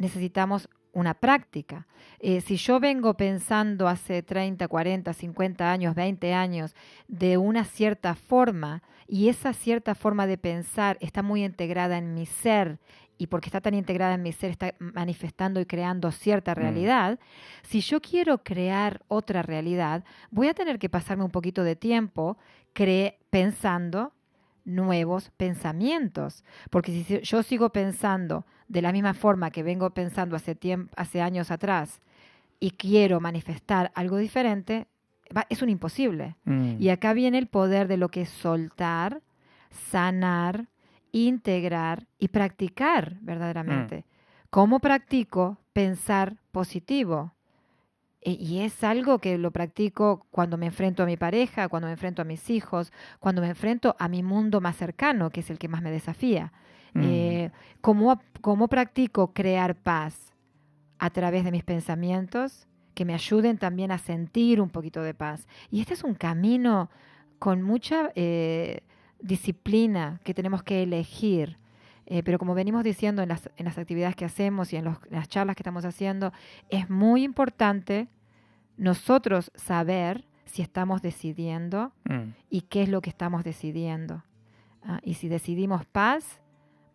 necesitamos una práctica. Eh, si yo vengo pensando hace 30, 40, 50 años, 20 años de una cierta forma y esa cierta forma de pensar está muy integrada en mi ser y porque está tan integrada en mi ser está manifestando y creando cierta realidad, si yo quiero crear otra realidad, voy a tener que pasarme un poquito de tiempo cre- pensando nuevos pensamientos. Porque si yo sigo pensando de la misma forma que vengo pensando hace, tiemp- hace años atrás y quiero manifestar algo diferente, va- es un imposible. mm, Y acá viene el poder de lo que es soltar, sanar, integrar y practicar verdaderamente. ¿Cómo practico pensar positivo? E- Y es algo que lo practico cuando me enfrento a mi pareja, cuando me enfrento a mis hijos, cuando me enfrento a mi mundo más cercano, que es el que más me desafía. mm, Eh, ¿cómo, ¿Cómo practico crear paz? A través de mis pensamientos que me ayuden también a sentir un poquito de paz. Y este es un camino con mucha eh, disciplina que tenemos que elegir. Eh, pero como venimos diciendo en las, en las actividades que hacemos y en, los- en las charlas que estamos haciendo, es muy importante nosotros saber si estamos decidiendo Mm. y qué es lo que estamos decidiendo. Ah, y si decidimos paz,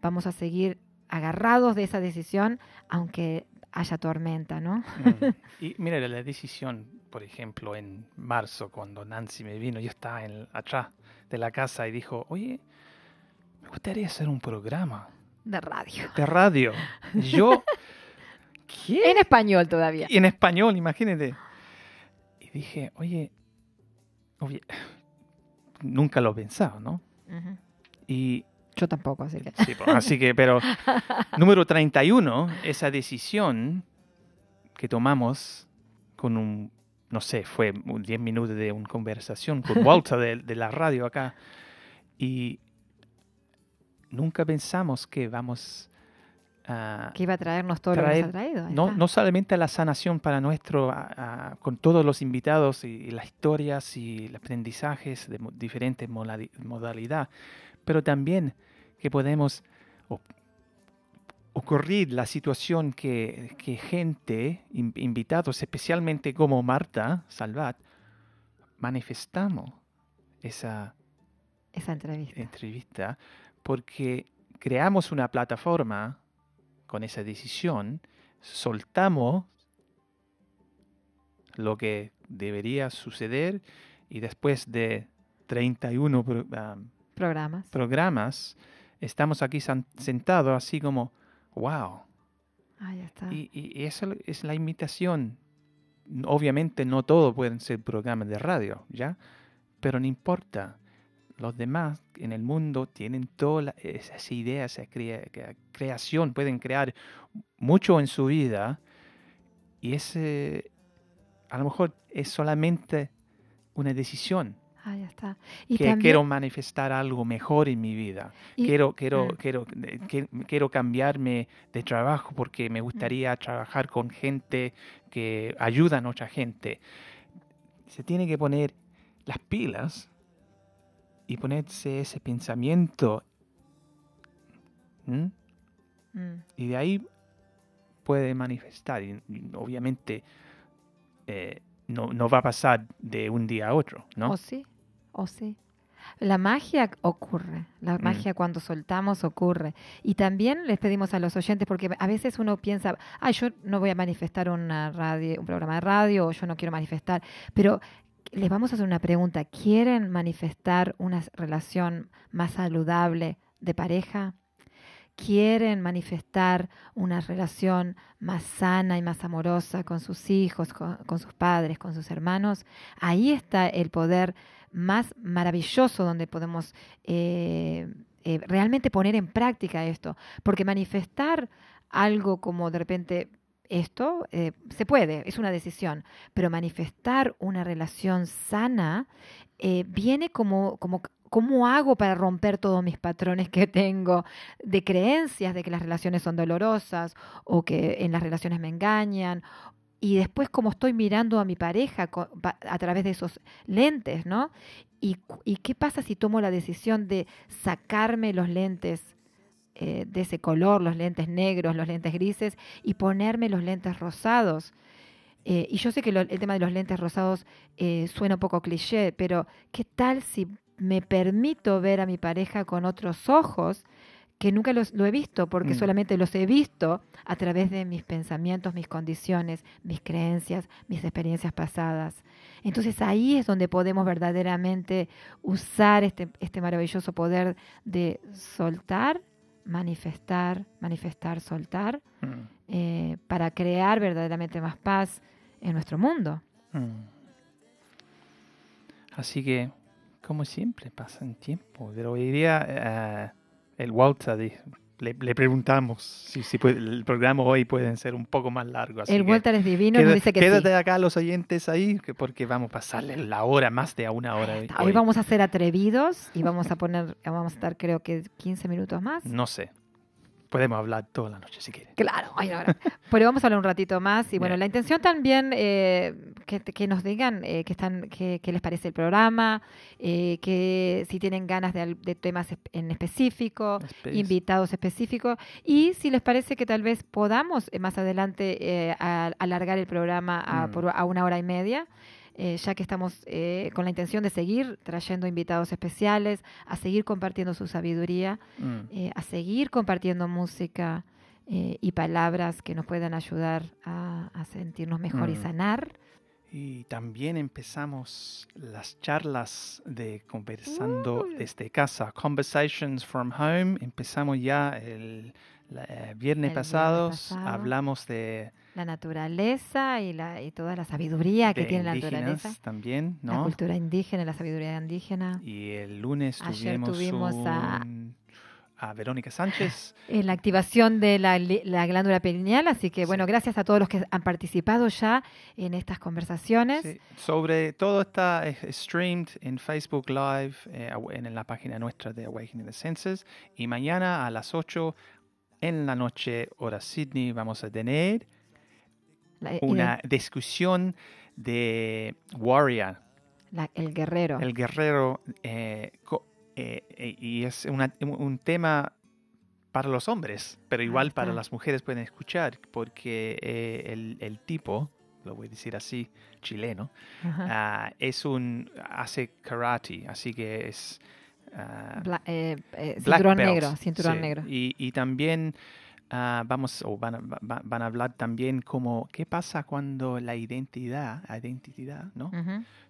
vamos a seguir agarrados de esa decisión, aunque haya tormenta, ¿no? Mm. Y mira, la decisión, por ejemplo, en marzo, cuando Nancy me vino, yo estaba en, atrás de la casa y dijo, oye, me gustaría hacer un programa De radio. de radio. Yo, ¿qué? En español todavía. Y en español, imagínate. Y dije, oye, oye, nunca lo he pensado, ¿no? Ujú. Y Yo tampoco, así que. Sí, pues, así que, pero número 31, esa decisión que tomamos con un, no sé, fue un 10 minutos de una conversación con Walter de, de la radio acá. Y nunca pensamos que vamos a... Que iba a traernos todo lo que nos ha traído. No, no solamente la sanación para nuestro, a- a- con todos los invitados y, y las historias y los aprendizajes de diferentes modali- modalidades, pero también que podemos o- ocurrir la situación que, que gente, in- invitados, especialmente como Marta Salvat, manifestamos esa Esa entrevista. entrevista porque creamos una plataforma con esa decisión, soltamos lo que debería suceder y después de 31 pro- ah, Programas. programas, estamos aquí sentados así como, wow. Ahí está. Y, y eso es la invitación. Obviamente no todo pueden ser programas de radio, ¿ya? Pero no importa. Los demás en el mundo tienen todas esas ideas, esa crea- crea- creación, pueden crear mucho en su vida y ese a lo mejor es solamente una decisión Ahí está. Y que también, quiero manifestar algo mejor en mi vida. y- quiero, quiero, Mm. quiero, que- quiero cambiarme de trabajo porque me gustaría trabajar con gente que ayuda a otra gente. Se tiene que poner las pilas y ponerse ese pensamiento. Mm, Y de ahí puede manifestar. Y, obviamente eh, no, no va a pasar de un día a otro, ¿no? O sí, o sí. La magia ocurre, la Mm. magia cuando soltamos ocurre. Y también les pedimos a los oyentes, porque a veces uno piensa, ah, yo no voy a manifestar una radio, un programa de radio, o yo no quiero manifestar, pero les vamos a hacer una pregunta. ¿Quieren manifestar una relación más saludable de pareja? quieren manifestar una relación más sana y más amorosa con sus hijos, con, sus padres, con sus hermanos, ahí está el poder más maravilloso donde podemos eh, eh, realmente poner en práctica esto. Porque manifestar algo como de repente esto eh, se puede, es una decisión, pero manifestar una relación sana eh, viene como, como ¿Cómo hago para romper todos mis patrones que tengo de creencias de que las relaciones son dolorosas o que en las relaciones me engañan? Y después cómo estoy mirando a mi pareja a través de esos lentes, ¿no? ¿Y, cu- y qué pasa si tomo la decisión de sacarme los lentes eh, de ese color, los lentes negros, los lentes grises, y ponerme los lentes rosados? Eh, y yo sé que lo- el tema de los lentes rosados eh, suena un poco cliché, pero ¿qué tal si me permito ver a mi pareja con otros ojos que nunca los, lo he visto, porque Mm. solamente los he visto a través de mis pensamientos, mis condiciones, mis creencias, mis experiencias pasadas. Entonces ahí es donde podemos verdaderamente usar este, este maravilloso poder de soltar, manifestar, manifestar, soltar, Mm, eh, para crear verdaderamente más paz en nuestro mundo. mm. Así que, como siempre, pasa el tiempo. Pero hoy día eh, el Walter le, le preguntamos si, si puede- el programa hoy puede ser un poco más largo. Así el Walter es divino, queda- nos dice que quédate sí. acá los oyentes ahí, que porque vamos a pasarle la hora, más de a una hora. hoy. Hoy vamos a ser atrevidos y vamos a poner, vamos a estar creo que 15 minutos más. No sé. Podemos hablar toda la noche si quieres. Claro, ay, no, no. pero vamos a hablar un ratito más. Y bueno, Bien. la intención también, eh, que, que nos digan eh, que están, que, que les parece el programa, eh, que si tienen ganas de, de temas en específico, invitados específicos y si les parece que tal vez podamos eh, más adelante eh, a- alargar el programa a, Mm. por- a una hora y media. Eh, ya que estamos eh, con la intención de seguir trayendo invitados especiales, a seguir compartiendo su sabiduría, Mm. eh, a seguir compartiendo música y palabras que nos puedan ayudar a, a sentirnos mejor y Mm. sanar. Y también empezamos las charlas de conversando Uy. desde casa, Conversations from Home. Empezamos ya el, la- eh, viernes, viernes pasado, pasado. hablamos de, La naturaleza y, la, y toda la sabiduría que tiene la naturaleza, también, la ¿no? cultura indígena, la sabiduría indígena. Y el lunes Ayer tuvimos, tuvimos a- un- a Verónica Sánchez. En la activación de la, la glándula pineal, así que Sí. bueno, gracias a todos los que han participado ya en estas conversaciones. Sí, sobre todo está streamed en Facebook Live, eh, en la página nuestra de Awakening the Senses. Y mañana a las 8 en la noche, hora Sydney, vamos a tener La- de- una discusión de Warrior, la- el guerrero. el guerrero. eh, co- eh, eh, y es una- un- tema para los hombres, pero igual para las mujeres pueden escuchar, porque eh, el, el tipo, lo voy a decir así, chileno. Ah, es un hace karate, así que es ah, Bla- eh, eh, cinturón belt, negro, cinturón sí. negro. Y, y también ah, vamos o van a, va- van a hablar también como qué pasa cuando la identidad, identidad, ¿no?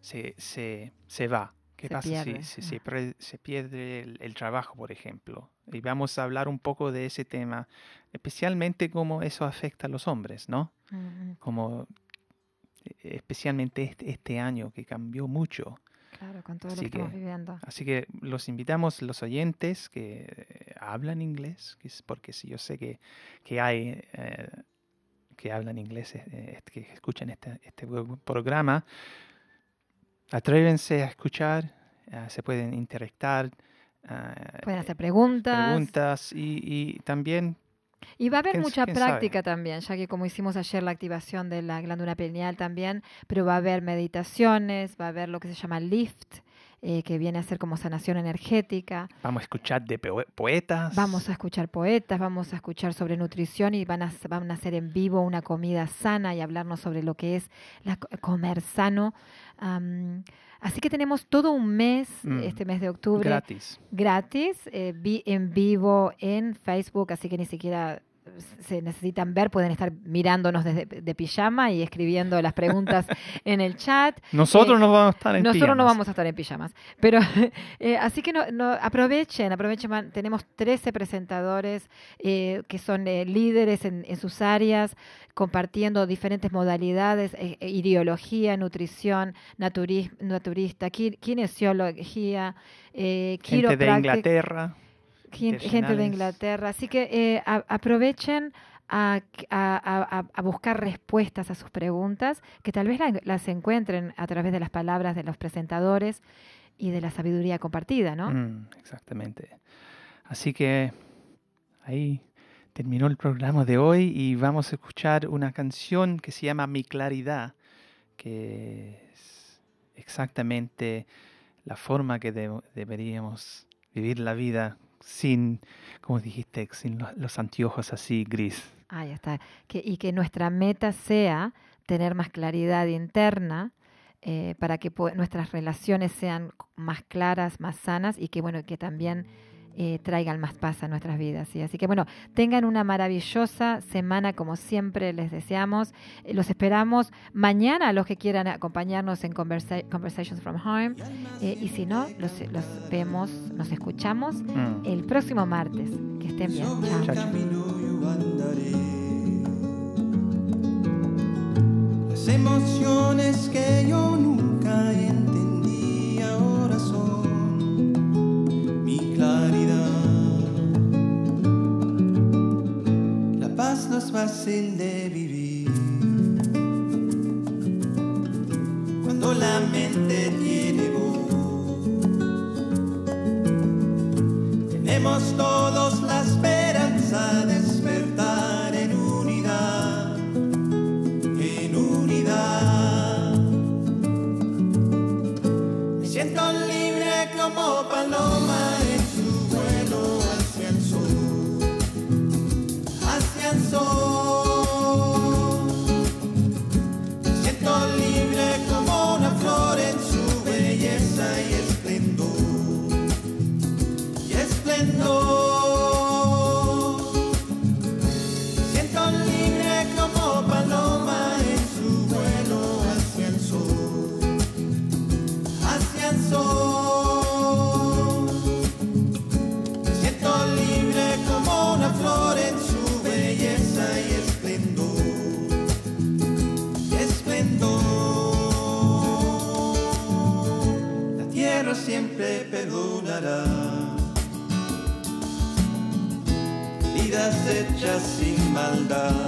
Se, se, se va. ¿Qué Se pasa pierde, si, si ah. se, pierde el, el trabajo, por ejemplo? Y vamos a hablar un poco de ese tema, especialmente cómo eso afecta a los hombres, ¿no? Como eh, especialmente este, este año que cambió mucho. Claro, con todo lo Así que estamos viviendo. Así que los invitamos, los oyentes que eh, hablan inglés, porque sí, yo sé que, que hay eh, que hablan inglés, eh, que escuchan este, este pro- programa, atrévense a escuchar, eh, se pueden interactar. eh, Pueden hacer preguntas. preguntas y, y también Y va a haber ¿Quién- mucha sabe? práctica también, ya que como hicimos ayer la activación de la glándula pineal también, pero va a haber meditaciones, va a haber lo que se llama lift, eh, que viene a ser como sanación energética. vamos a escuchar de poe- poetas. Vamos a escuchar poetas, vamos a escuchar sobre nutrición y van a, van a hacer en vivo una comida sana y hablarnos sobre lo que es la, co- comer sano. Así que tenemos todo un mes, Mm. este mes de octubre, gratis. gratis, eh, vi- en vivo en Facebook, así que ni siquiera se necesitan ver, pueden estar mirándonos desde de pijama y escribiendo las preguntas en el chat. Nosotros no vamos a estar en Nosotros no pijamas. vamos a estar en pijamas, pero eh, así que no, no- aprovechen, aprovechen. Tenemos 13 presentadores eh, que son eh, líderes en, en sus áreas, compartiendo diferentes modalidades, eh, eh, ideología, nutrición, naturis- naturista, kinesiología, eh, Gente de Inglaterra. Gen- gente de. Inglaterra. Así que eh, a- aprovechen a, a- a- a buscar respuestas a sus preguntas, que tal vez la- las encuentren a través de las palabras de los presentadores y de la sabiduría compartida, ¿no? Mm, exactamente. Así que ahí terminó el programa de hoy y vamos a escuchar una canción que se llama Mi Claridad, que es exactamente la forma que deb- deberíamos vivir la vida sin, como dijiste, sin lo- los anteojos así gris. Ahí está. Que, y que nuestra meta sea tener más claridad interna eh, para que nuestras relaciones sean más claras, más sanas y que, bueno, que también eh, traigan más paz a nuestras vidas. ¿sí? Así que, bueno, tengan una maravillosa semana como siempre les deseamos. Eh, los esperamos mañana a los que quieran acompañarnos en Conversa- Conversations from Home. Eh, y si no, los, los vemos, nos escuchamos Mm. el próximo martes. Que estén bien. Chao. Chao, chao. Las emociones que yo nunca entendí más no fácil de vivir. Cuando la mente tiene voz, tenemos todos la esperanza de despertar en unidad, en unidad. Me siento libre como paloma. Vidas hechas sin maldad.